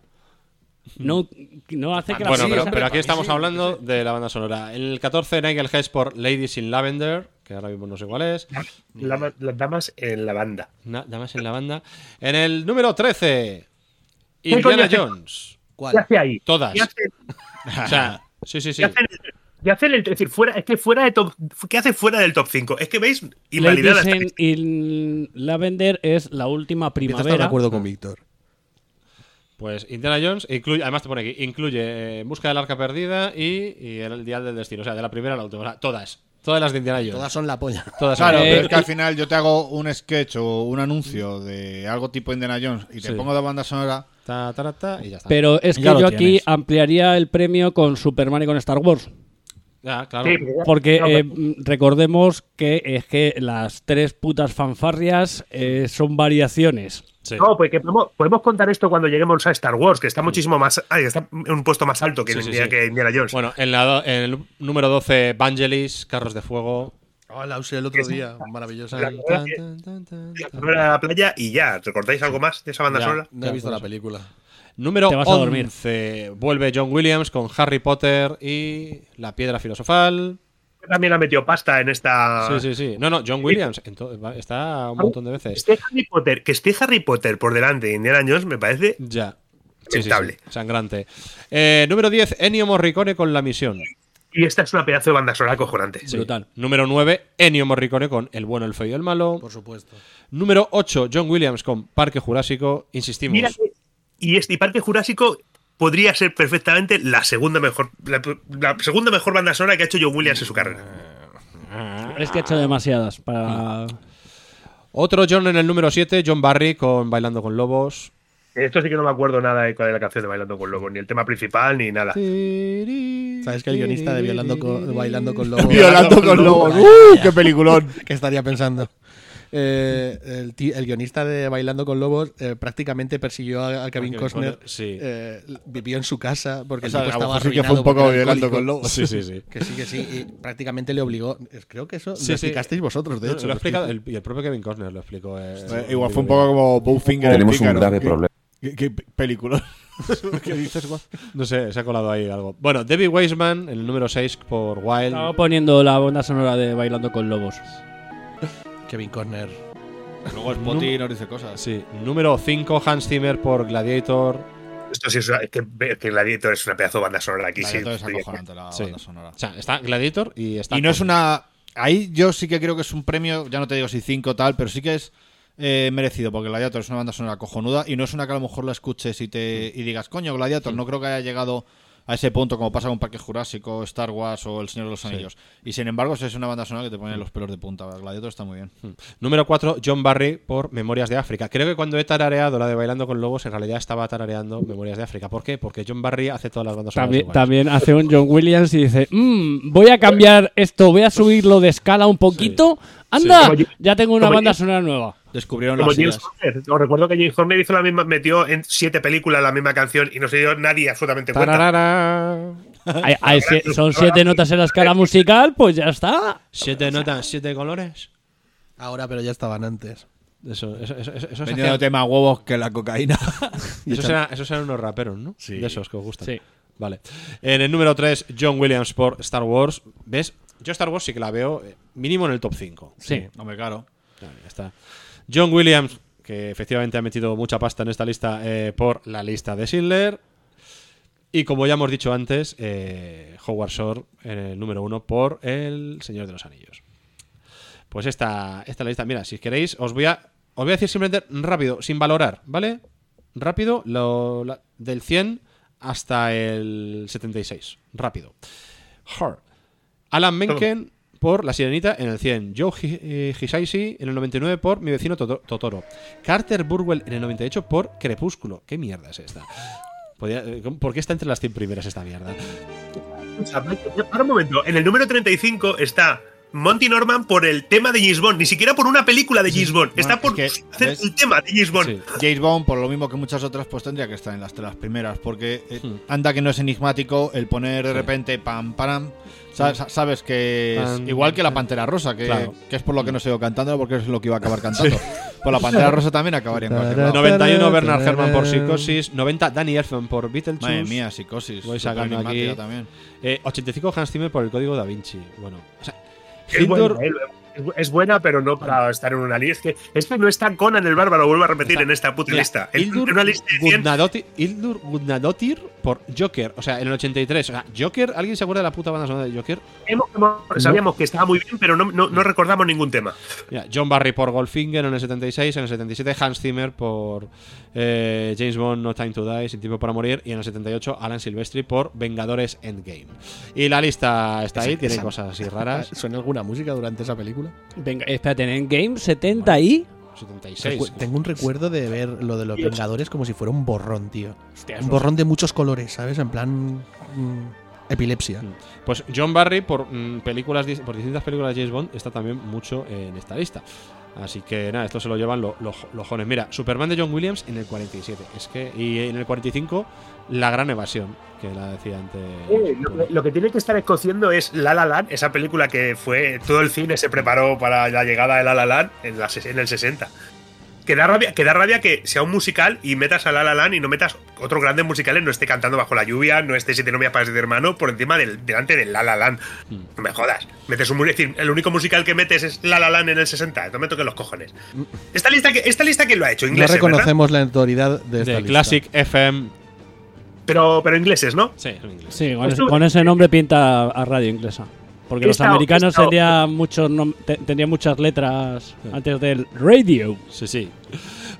no, no hace que la Bueno, pero, pero aquí estamos hablando de la banda sonora. En el 14, Nigel Hedge por Ladies in Lavender, que ahora mismo no sé cuál es. La- las damas en la banda. Na- damas en la banda. En el número 13, ¿Qué Indiana? Jones. ¿Qué hace ahí? Todas. ¿Qué hace? O sea, sí, sí, sí. ¿Qué hace, qué hace en el, es decir, fuera, es que fuera de top, ¿qué hace fuera del top 5? Es que veis invalidada Ladies in, Lavender es la última primavera. de acuerdo con Víctor. Pues Indiana Jones incluye, además te pone aquí, incluye eh, En Busca del Arca Perdida y, y El Dial del Destino. O sea, de la primera a la última. O sea, todas. Todas las de Indiana Jones. Todas son la polla. Todas Claro, son- pero es que al final yo te hago un sketch o un anuncio de algo tipo Indiana Jones y te Sí. pongo de banda sonora. ta, ta, ta, y ya está. Pero es que yo aquí ampliaría el premio con Superman y con Star Wars. Ya, claro. Sí, Porque no, eh, pero- recordemos que es que las tres putas fanfarrias eh, son variaciones. Sí. No, porque podemos, podemos contar esto cuando lleguemos a Star Wars, que está muchísimo más. ay, está en un puesto más alto que, Sí, el sí, que Indiana Jones. Bueno, en, la do- en el número 12, Vangelis, Carros de Fuego. Oh, la usé el otro día. Maravillosa. La- No Tan, tan, tan, tan, La playa y ya. ¿Recordáis algo más de esa banda Ya. sonora? he visto la película. Número Te vas a dormir. 11, vuelve John Williams con Harry Potter y La Piedra Filosofal. También ha metido pasta en esta. Sí, sí, sí. No, no, John Williams está un montón de veces. Esté Harry Potter, que esté Harry Potter por delante de Indiana Jones me parece Ya. Sí, sí, sí. lamentable. Sangrante. Eh, número 10, Ennio Morricone con La Misión. Y esta es una pedazo de banda sonora cojonante. Sí. Brutal. Número 9, Ennio Morricone con El bueno, el feo y el malo. Por supuesto. Número 8, John Williams con Parque Jurásico. Insistimos. Mira que- y este y Parque Jurásico podría ser perfectamente la segunda mejor la, la segunda mejor banda sonora que ha hecho John Williams en su carrera. Es que he hecho demasiadas para. Otro John en el número 7, John Barry con Bailando con Lobos. Esto sí que no me acuerdo nada de cuál es la canción de Bailando con Lobos, ni el tema principal, ni nada. ¿Sabes que el guionista de Violando con, Bailando con Lobos. Violando con lobos. ¡Uh! ¡Qué peliculón! ¿Qué estaría pensando? Eh, el, guionista de Bailando con Lobos eh, prácticamente persiguió a, a Kevin Costner. Sí. eh, vivió en su casa porque O sea, el tipo estaba sí que fue un poco Bailando con lobos. Sí, sí, sí. Que sí, que sí. Y prácticamente le obligó. Creo que eso Sí, lo sí. explicasteis vosotros, de hecho. Lo el, y el propio Kevin Costner lo explicó. Igual fue un poco como Bowfinger. el Tenemos un grave ¿Qué- problema. ¿Qué, qué película? ¿Qué dices? No sé, se ha colado ahí algo. Bueno, Debbie Weisman, el número 6 por Wild. Estaba poniendo la banda sonora de Bailando con Lobos. Kevin Costner. Luego Spotty nos dice cosas. Sí. Número 5, Hans Zimmer por Gladiator. Esto sí es, una- es que, es que Gladiator es una pedazo de banda sonora aquí. sí. Gladiator es acojonante la Sí. banda sonora. O sea, está Gladiator y está. Y no es una. Ahí yo sí que creo que es un premio, ya no te digo si 5 tal, pero sí que es eh, merecido, porque Gladiator es una banda sonora cojonuda y no es una que a lo mejor la escuches y te y digas, coño, Gladiator, no creo que haya llegado a ese punto como pasa con Parque Jurásico, Star Wars o El Señor de los Anillos. Y sin embargo, es una banda sonora que te pone los pelos de punta. Gladiator está muy bien. Número 4, John Barry por Memorias de África. Creo que cuando he tarareado la de Bailando con Lobos, en realidad estaba tarareando Memorias de África. ¿Por qué? Porque John Barry hace todas las bandas sonoras También, iguales. también hace un John Williams y dice: "Mm, Voy a cambiar esto, voy a subirlo de escala un poquito. ¡Anda! Ya tengo una banda sonora nueva. Descubrieron Como las James. Horner. Os recuerdo que James Horner hizo la misma, metió en siete películas la misma canción y no se dio nadie absolutamente cuenta. Son siete notas en la escala musical, pues ya está. Siete notas, siete colores. Ahora, pero ya estaban antes. Eso, eso, eso, eso, eso se Vendiendo hacía- más huevos que la cocaína. esos eran, esos eran unos raperos, ¿no? Sí. De esos que os gustan. Sí. Vale. En el número 3, John Williams por Star Wars. ¿Ves? Yo Star Wars sí que la veo eh, mínimo en el top 5. Sí. Hombre, claro. Claro, ya está. John Williams, que efectivamente ha metido mucha pasta en esta lista eh, por la lista de Schindler. Y como ya hemos dicho antes, eh, Howard Shore en el número uno por El Señor de los Anillos. Pues esta, esta lista, mira, si queréis, os voy a, os voy a decir simplemente rápido, sin valorar, ¿vale? Rápido, lo- la- del 100 hasta el 76. Rápido. Her. Alan Menken por La Sirenita en el 100. Joe Hi- eh, Hisaishi en el 99 por Mi vecino Toto- Totoro. Carter Burwell en el 98 por Crepúsculo. ¿Qué mierda es esta? Eh, ¿Por qué está entre las 100 primeras esta mierda? para un momento. En el número 35 está Monty Norman por el tema de James Bond, ni siquiera por una película de James Bond, está por es que, hacer ¿ves? el tema de James Bond. Sí. James Bond, por lo mismo que muchas otras, pues tendría que estar en las, las primeras, porque eh, Hmm. anda que no es enigmático el poner de repente pam, pam. Sa- sa- Sabes que es igual que la Pantera Rosa, que, Claro. que es por lo que no sigo cantando, porque es lo que iba a acabar cantando. Pues la Pantera Rosa también acabaría en cualquier lado. 91 Bernard Herrmann por Psicosis, 90 Danny Elfman por Beetlejuice. Madre mía, Psicosis. Voy sacando aquí. también. Eh, 85 Hans Zimmer por el código Da Vinci. Bueno, o sea, Hildur- eh, es bu- es buena, pero no para estar en una lista. Es que esto no está Conan el Bárbaro, vuelvo a repetir, en esta puta Mira, lista. En Hildur en una lista de 100 Gudnadottir, Hildur por Joker. O sea, en el 83. O sea, Joker, ¿alguien se acuerda de la puta banda sonora de Joker? hemos- hemos- sabíamos que estaba muy bien, pero no, no, no recordamos ningún tema. Mira, John Barry por Goldfinger en el 76, en el 77 Hans Zimmer por eh, James Bond No Time to Die, Sin Tiempo para Morir, y en el 78 Alan Silvestri por Vengadores Endgame. Y la lista está ahí, Esa- tiene esa- cosas así raras. ¿Suena alguna música durante esa película? Venga, espérate, en Game 70 y. 76. Recu- Tengo un recuerdo de ver lo de los. Vengadores como si fuera un borrón, tío. Hostia, Un borrón de muchos colores, ¿sabes? En plan. mm, epilepsia. Pues John Barry por mm, películas por distintas películas de James Bond está también mucho en esta lista. Así que nada, esto se lo llevan lo- lo- los jóvenes. Mira, Superman de John Williams en el 47. Es que y en el 45 La Gran Evasión, que la decía antes. Eh, lo, que, lo que tiene que estar escociendo es La La Land, esa película que fue todo el cine se preparó para la llegada de La La Land en, la en el 60. Que da, rabia, que da rabia que sea un musical y metas a La La Land y no metas otros grandes musicales, no esté cantando bajo la lluvia, no esté Siete novias para de hermano por encima del delante de La La Land. No me jodas. Metes un, es decir, el único musical que metes es La La Land en el 60. No me toques los cojones. Esta lista, que, esta lista ¿quién lo ha hecho? No Ingleses, ¿verdad? reconocemos la autoridad de esta de lista. Classic FM. Pero, pero ingleses, ¿no? Sí, en inglés. Sí, con, ese, con ese nombre pinta a radio inglesa. Porque los estado- americanos tenían, muchos te- tenían muchas letras antes del radio. Sí, sí.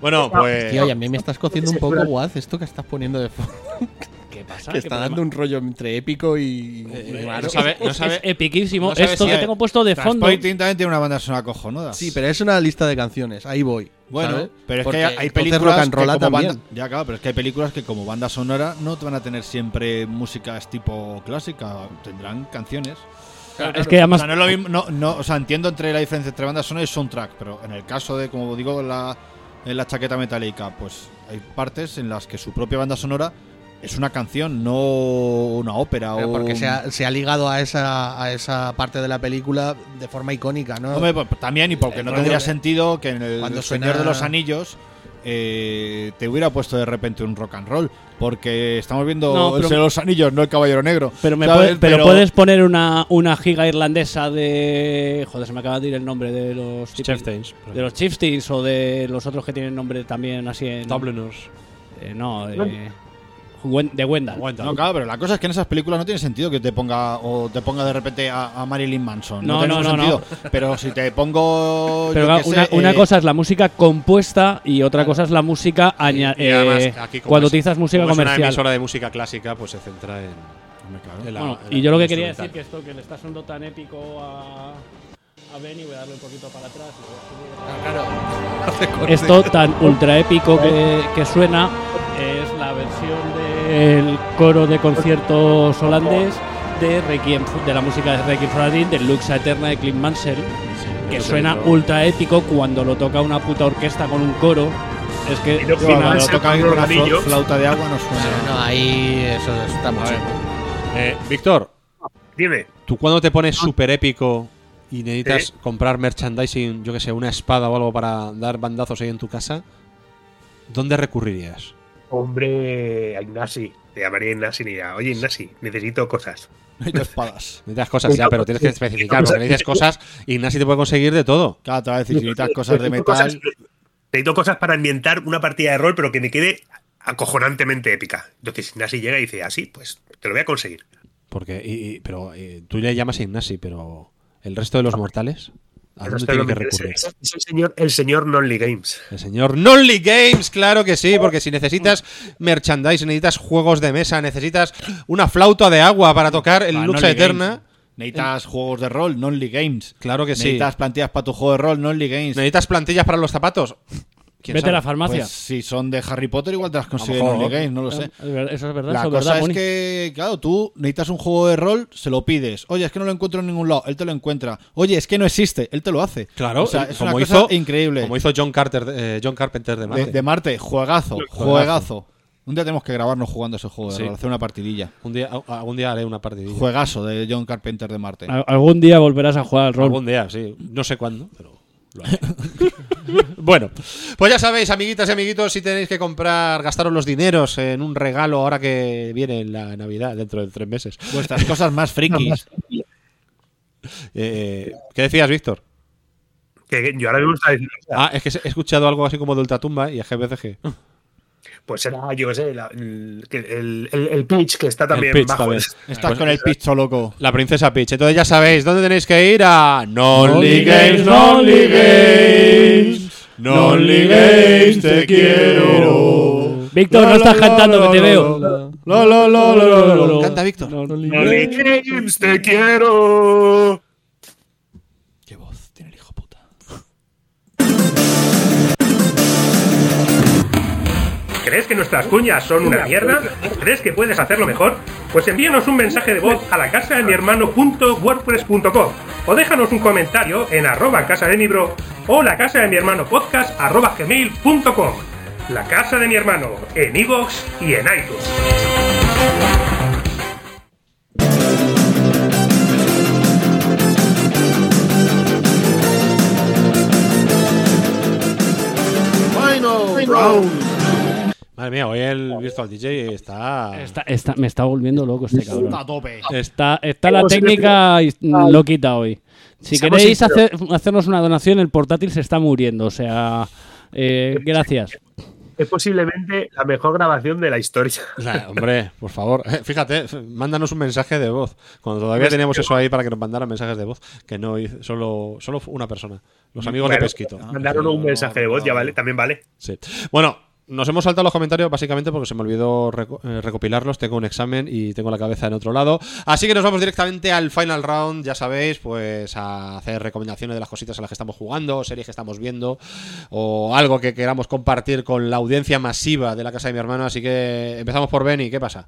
Bueno, pues. Tío, y a mí me estás cociendo un poco, Waz, esto que estás poniendo de fondo. ¿Qué pasa? Que ¿Qué está problema? dando un rollo entre épico y. Eh, raro. no sabe- no sabe- es epiquísimo. no sabe Esto si que tengo puesto de fondo. Transporting también tiene una banda sonora cojonuda. Sí, pero es una lista de canciones, ahí voy. Bueno, ¿sabes? pero es Porque que hay, películas rock and que roll como banda, ya claro, pero es que hay películas que como banda sonora no te van a tener siempre músicas tipo clásica, tendrán canciones. Es que además. O sea, no es lo mismo, no, no, o sea, entiendo entre la diferencia entre banda sonora y soundtrack, pero en el caso de, como digo, la, en la chaqueta metálica, pues hay partes en las que su propia banda sonora es una canción, no una ópera Pero o porque un- se ha, se ha ligado a esa, a esa parte de la película de forma icónica, ¿no? Hombre, pues, también y porque El no rollo tendría de- sentido que en el Cuando Señor suena- de los Anillos eh, te hubiera puesto de repente un rock and roll, porque estamos viendo No, el pero- los Anillos, no el Caballero Negro. Pero, me puede- pero puedes poner una, una giga irlandesa de. Joder, se me acaba de ir el nombre de los. Chieftains, De los Chieftains o de los otros que tienen nombre también así en. Dubliners. Eh, no, de. De Wendell. No, claro, pero la cosa es que en esas películas no tiene sentido que te ponga o te ponga de repente a, a Marilyn Manson. No, No, tiene no, ningún no, sentido. Pero si te pongo. Pero yo claro, qué una, sé, una eh, cosa es la música compuesta y otra cosa es la música aña- Y además, eh, aquí cuando es- utilizas música como es una comercial. emisora de música clásica, pues se centra en. en la- Bueno, en la- y yo lo que quería decir que esto que le está sonando tan épico a, a Benny, voy a darle un poquito para atrás. y voy a subir. Esto tan ultra épico que, que suena es la versión del coro de conciertos holandés de Requiem, de la música de Requiem for a Dream, de Luxa Eterna de Clint Mansell, que suena ultra épico cuando lo toca una puta orquesta con un coro. Es que no, Cuando lo tocan con con una flauta de agua no suena. No, ahí eso está mucho. Eh, Víctor, Dime. ¿tú cuando te pones súper épico y necesitas Sí. comprar merchandising, yo que sé, una espada o algo para dar bandazos ahí en tu casa, ¿dónde recurrirías? Hombre, a Ignasi. Te llamaría Ignasi y diría, oye Ignasi, necesito cosas. Necesito espadas. Necesitas cosas ya, pero tienes que especificar, porque dices cosas y Ignasi te puede conseguir de todo. Claro, te va a decir, si necesitas cosas de metal. cosas- necesito cosas para ambientar una partida de rol, pero que me quede acojonantemente épica. Entonces Ignasi llega y dice, así, pues te lo voy a conseguir. Porque, y- y- pero eh, tú le llamas a Ignasi, pero el resto de los mortales, ¿a El dónde tiene que recurrir? es, es el señor, el señor Nonly Games. El señor Nonly Games, claro que sí, porque si necesitas merchandising, necesitas juegos de mesa, necesitas una flauta de agua para tocar el Ah, Nonly Eterna. Games. Necesitas juegos de rol, non Games. Claro que sí. Necesitas plantillas para tu juego de rol, non Games. ¿Necesitas plantillas para los zapatos? ¿Quién Vete sabe? a la farmacia. Pues si son de Harry Potter, igual te las consigues en Games, no lo sé. Eso es verdad. La eso cosa verdad, es Moni. que, claro, tú necesitas un juego de rol, se lo pides. Oye, es que no lo encuentro en ningún lado, él te lo encuentra. Oye, es que no existe, él te lo hace. Claro, o sea, es como una hizo, cosa increíble. Como hizo John, Carter, eh, John Carpenter de Marte. de, de Marte, juegazo, Juegazo. Un día tenemos que grabarnos jugando ese juego de Sí. rol, hacer una partidilla. Un día, algún día haré una partidilla. Juegazo de John Carpenter de Marte. Al- Algún día volverás a jugar al rol. Algún día, sí. No sé cuándo, pero lo haré. bueno, pues ya sabéis, amiguitas y amiguitos, si tenéis que comprar, gastaros los dineros en un regalo ahora que viene la Navidad, dentro de tres meses. Vuestras cosas más frikis. Eh, ¿Qué decías, Víctor? Que yo ahora mismo estaba diciendo. Ah, es que he escuchado algo así como de Ultratumba y es que BCG. Pues era, yo qué sé, la- el, el, el- el pitch que está también pitch bajo. Estás Pues- con el picho loco. La princesa Peach. Entonces ya sabéis, ¿dónde tenéis que ir? A Nonly Nonly Games, Nonly Nonly Games. Nonly Games, te quiero. Víctor, no estás cantando, que te veo. Lo, lo, lo, lo, lo, lo. Canta, Víctor. Only Games, te quiero. ¿Crees que nuestras cuñas son una mierda? ¿Crees que puedes hacerlo mejor? Pues envíanos un mensaje de voz a la casa de mi hermano.wordpress.com o déjanos un comentario en arroba casa de mi bro o la casa de mi hermano podcast arroba gmail.com. La casa de mi hermano en iVoox y en iTunes. Madre mía, hoy el Virtual DJ está. Está- está- me está volviendo loco este cabrón. Está a tope. Está, está la técnica loquita hoy. Si queréis hacer, hacernos una donación, el portátil se está muriendo. O sea, eh, gracias. Es posiblemente la mejor grabación de la historia. Sea, hombre, por favor, eh, fíjate, mándanos un mensaje de voz. Cuando todavía teníamos eso ahí para que nos mandaran mensajes de voz, que no hice- solo, solo una persona. Los amigos de Pesquito. Mandaron un mensaje de voz, ya vale, también vale. Sí. Bueno, nos hemos saltado los comentarios básicamente porque se me olvidó eh, recopilarlos. Tengo un examen y tengo la cabeza en otro lado. Así que nos vamos directamente al final round. Ya sabéis, pues a hacer recomendaciones de las cositas a las que estamos jugando, series que estamos viendo o algo que queramos compartir con la audiencia masiva de la casa de mi hermano. Así que empezamos por Benny. ¿Qué pasa?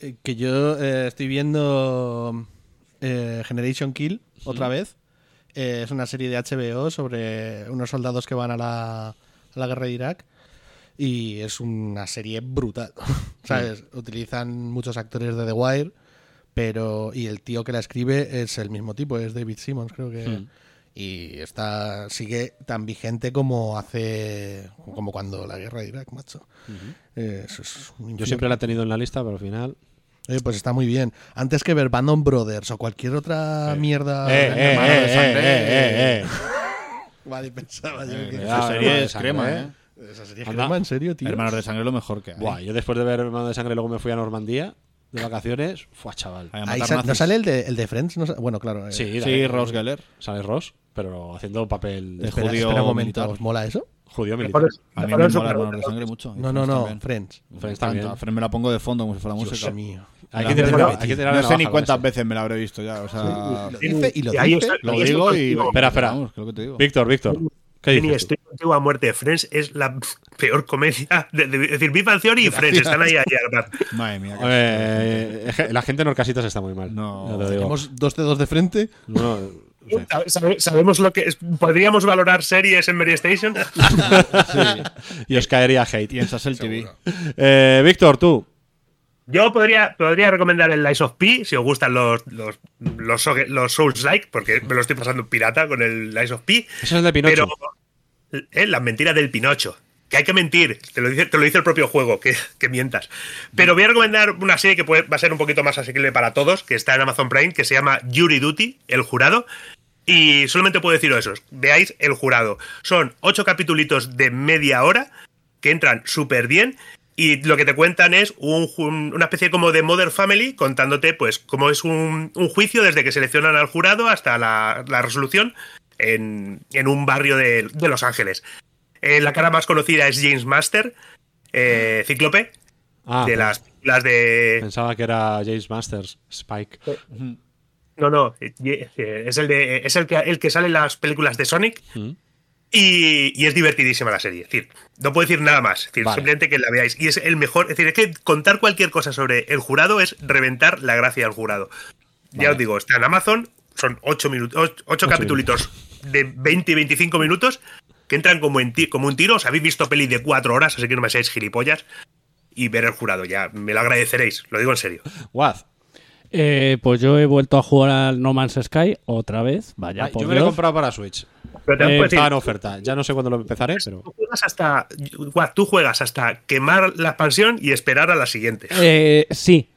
Eh, Que yo eh, estoy viendo eh, Generation Kill otra vez. Eh, es una serie de HBO sobre unos soldados que van a la, a la guerra de Irak. Y es una serie brutal. ¿Sabes? Utilizan muchos actores de The Wire. Pero. Y el tío que la escribe es el mismo tipo, es David Simmons, creo que. Hmm. Y está. sigue tan vigente como hace. como cuando la guerra de Irak, macho. Eh, eso es un Yo siempre la he tenido en la lista, pero al final. Oye, pues está muy bien. Antes que ver Bandon Brothers o cualquier otra mierda. Eh, eh, de eh, eh, eh, eh. Vale, pensaba yo que. Esa serie es crema, ¿eh? Esa serie Anda. crema, en serio, tío. Hermanos de sangre lo mejor que hay. Buah, yo después de ver Hermano de Sangre, luego me fui a Normandía de vacaciones. Fue chaval. Ahí a Ahí matar sa- ¿No sale el de, el de Friends? ¿No bueno, claro. eh, Sí, Sí. Ross Geller. Sale Ross, pero haciendo papel de espera, judío espera un momento, militar. ¿os mola eso? judío militar. A mí mejor me es mola Hermanos de sangre mucho. No, no, no. Friends. Friends Me también. Friends me la pongo de fondo como si fuera música. Dios mío. Hay que que hay que no tirar de sé ni cuántas eso. veces me la habré visto ya. O sea, Lo dice y lo dice. lo digo y. Espera, espera. Víctor, Víctor. Tú? estoy contigo a muerte. Friends es la peor comedia. De, de- es decir, Big Bang Theory y Friends están ahí, ahí. Madre mía. Eh, la gente en Horcasitas está muy mal. No. Digo. Tenemos dos dedos de frente. No, sí. Sabe- sabe- Sabemos lo que es. ¿Podríamos valorar series en Mary Station? y os caería hate. Y en Sassel TV. Eh, Víctor, tú. Yo podría, podría recomendar el Lies of P si os gustan los, los, los, Soge- los Souls-like, porque me lo estoy pasando pirata con el Lies of P. Ese es el de Pinocho. Pero eh, las mentiras del Pinocho. Que hay que mentir, te lo dice, te lo dice el propio juego, que, que mientas. Pero voy a recomendar una serie que puede- va a ser un poquito más asequible para todos, que está en Amazon Prime, que se llama Jury Duty, El Jurado. Y solamente puedo deciros eso, veáis El Jurado. Son ocho capitulitos de media hora que entran súper bien y lo que te cuentan es un una especie como de Mother Family contándote pues cómo es un, un juicio desde que seleccionan al jurado hasta la, la resolución en, en un barrio de, de Los Ángeles. Eh, la cara más conocida es James Master, eh, Cíclope, Ah, de las, las de... Pensaba que era James Masters, Spike. No, no, eh, eh, es el, de, es el, que, el que sale en las películas de Sonic. Mm. Y, y es divertidísima la serie. Es decir, no puedo decir nada más. Es decir, Vale. simplemente que la veáis. Y es el mejor. Es decir, es que contar cualquier cosa sobre el jurado es reventar la gracia del jurado. Ya os digo, está en Amazon, son 8 minutos, 8, Ocho capítulos de 20 y 25 minutos que entran como, en ti- como un tiro. Os habéis visto peli de 4 horas, así que no me seáis gilipollas. Y ver el jurado, ya me lo agradeceréis, lo digo en serio. Waz. Eh, pues yo he vuelto a jugar al No Man's Sky otra vez. Vaya, Ay, por yo me lo he comprado para Switch. Pero te Eh, decir, en oferta. Ya no sé cuándo lo empezaré, pero. tú juegas hasta. Tú juegas hasta quemar la expansión y esperar a la siguiente. Eh, sí.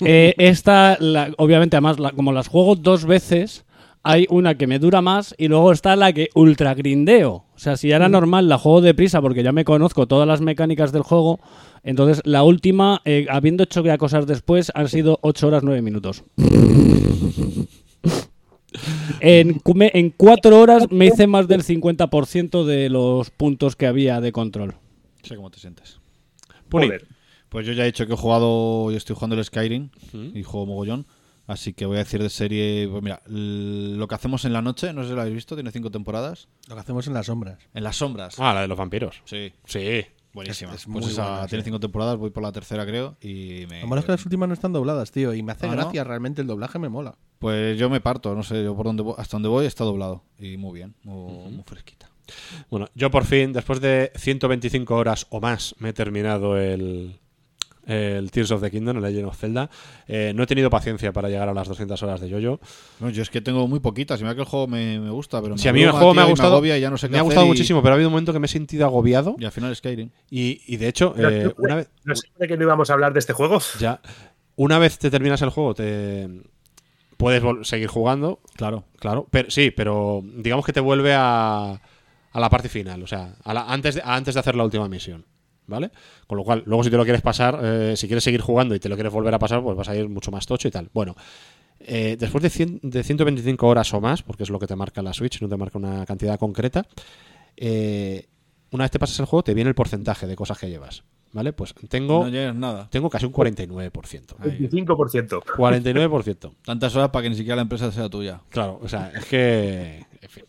Eh, esta, la- obviamente, además, la- como las juego dos veces, hay una que me dura más y luego está la que ultra grindeo. O sea, si ya era normal, la juego deprisa porque ya me conozco todas las mecánicas del juego. Entonces, la última, eh, habiendo hecho ya cosas después, han sido 8 horas 9 minutos. En, cu- me- en 4 horas me hice más del 50% de los puntos que había de control. Sé cómo te sientes. Pues yo ya he dicho que he jugado, yo estoy jugando el Skyrim y juego mogollón. Así que voy a decir de serie, pues mira, lo que hacemos en la noche, no sé si lo habéis visto, tiene cinco temporadas. Lo que hacemos en las sombras. En las sombras. Ah, la de los vampiros. Sí, Sí. Buenísima. Es- es pues esa buena, tiene sí. cinco temporadas, voy por la tercera creo y me... Lo malo es que las últimas no están dobladas, tío, y me hace Ah, ¿no? gracia, realmente el doblaje me mola. Pues yo me parto, no sé, yo por dónde voy- hasta donde voy está doblado y muy bien, muy, muy fresquita. Bueno, yo por fin, después de 125 horas o más, me he terminado el, el Tears of the Kingdom, el Legend of Zelda. Eh, no he tenido paciencia para llegar a las 200 horas de Yoyo. No, yo es que tengo muy poquitas, y mira que el juego me, me gusta, pero Si a mí el juego me ha gustado, ya no sé qué me ha gustado y- muchísimo, pero ha habido un momento que me he sentido agobiado Y al final Skyrim. y, y de hecho, Pero eh, una vez... No sé de qué no íbamos a hablar de este juego. Ya, una vez te terminas el juego, te puedes seguir jugando, Claro. claro, pero sí, pero digamos que te vuelve a, a la parte final, o sea, a la- antes, de, antes de hacer la última misión, ¿vale? Con lo cual, luego si te lo quieres pasar, eh, si quieres seguir jugando y te lo quieres volver a pasar, pues vas a ir mucho más tocho y tal. Bueno, eh, después de, 100 de 125 horas o más, porque es lo que te marca la Switch, no te marca una cantidad concreta, eh, una vez te pasas el juego, te viene el porcentaje de cosas que llevas, ¿vale? Pues tengo, No llegas nada. tengo casi un 49%. 25%. 49%. Tantas horas para que ni siquiera la empresa sea tuya. Claro, o sea, es que.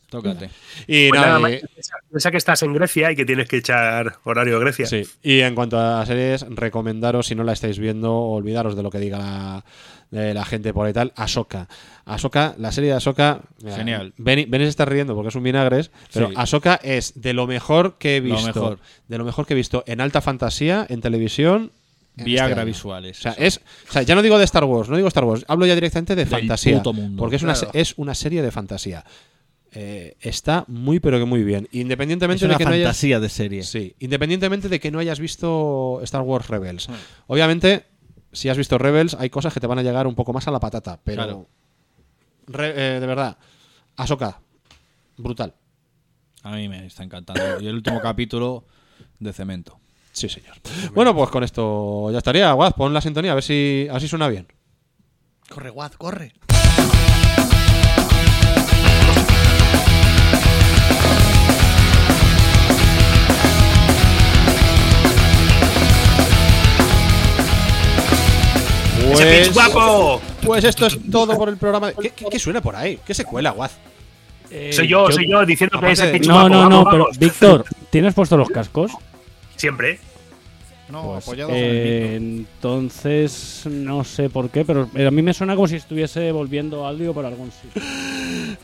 Tócate. Y Pues nada, nada más, y- piensa- piensa que estás en Grecia y que tienes que echar horario de Grecia. sí. Y en cuanto a series, recomendaros, si no la estáis viendo, olvidaros de lo que diga la, de la gente por ahí tal. Ahsoka. Ahsoka, la serie de Ahsoka. mira, Genial. Beni, Beni se está riendo porque es un vinagres, pero Sí. Ahsoka es de lo mejor que he Lo visto. mejor. De lo mejor que he visto en alta fantasía, en televisión. en Viagra este año. visuales. O sea, es, o sea, ya no digo de Star Wars, no digo Star Wars, hablo ya directamente de Del fantasía. puto mundo. Porque es una, Claro. es una serie de fantasía. Eh, está muy, pero que muy bien. Independientemente Es una de que no hayas. fantasía de serie. Sí, independientemente de que no hayas visto Star Wars Hmm. Rebels. Obviamente, si has visto Rebels, hay cosas que te van a llegar un poco más a la patata, pero. Claro. Re- eh, de verdad, Ahsoka, brutal. A mí me está encantando. Y el último capítulo de cemento. Sí, señor. Bueno, pues con esto ya estaría. Guad, pon la sintonía, a ver si así suena bien. Corre, Guad, corre. ¡Ese pitch guapo! Pues esto es todo por el programa. ¿Qué, qué- qué suena por ahí? ¿Qué se cuela, Guad? Eh, Soy yo, soy yo diciendo que ese pitch No, guapo. no, vamos, no, pero. Víctor, ¿tienes puesto los cascos? Siempre. No, Pues, apoyado eh, entonces, no sé por qué, pero a mí me suena como si estuviese volviendo audio por algún sitio.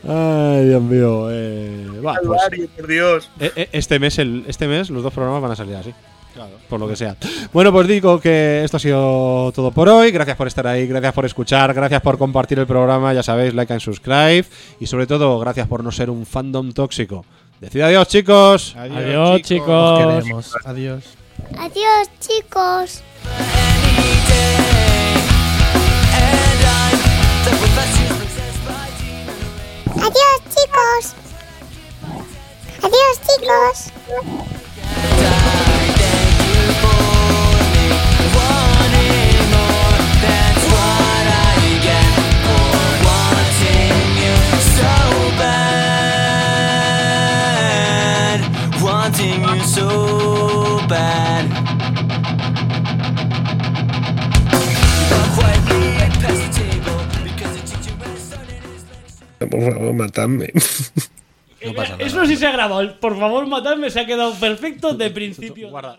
Ay, Dios mío. eh, va, pues, por Dios. eh, eh, este, mes, el, este mes los dos programas van a salir así. Claro. Por lo que sea. Bueno, pues digo que esto ha sido todo por hoy. Gracias por estar ahí, gracias por escuchar, gracias por compartir el programa. Ya sabéis, like and subscribe. Y sobre todo, gracias por no ser un fandom tóxico. Decid adiós, chicos. Adiós, chicos. Os queremos. Adiós. Adiós, chicos. Adiós, chicos. Adiós, chicos. Por favor, matadme. No pasa nada. Eso sí se ha grabado. Por favor, matadme, se ha quedado perfecto de principio. Guarda,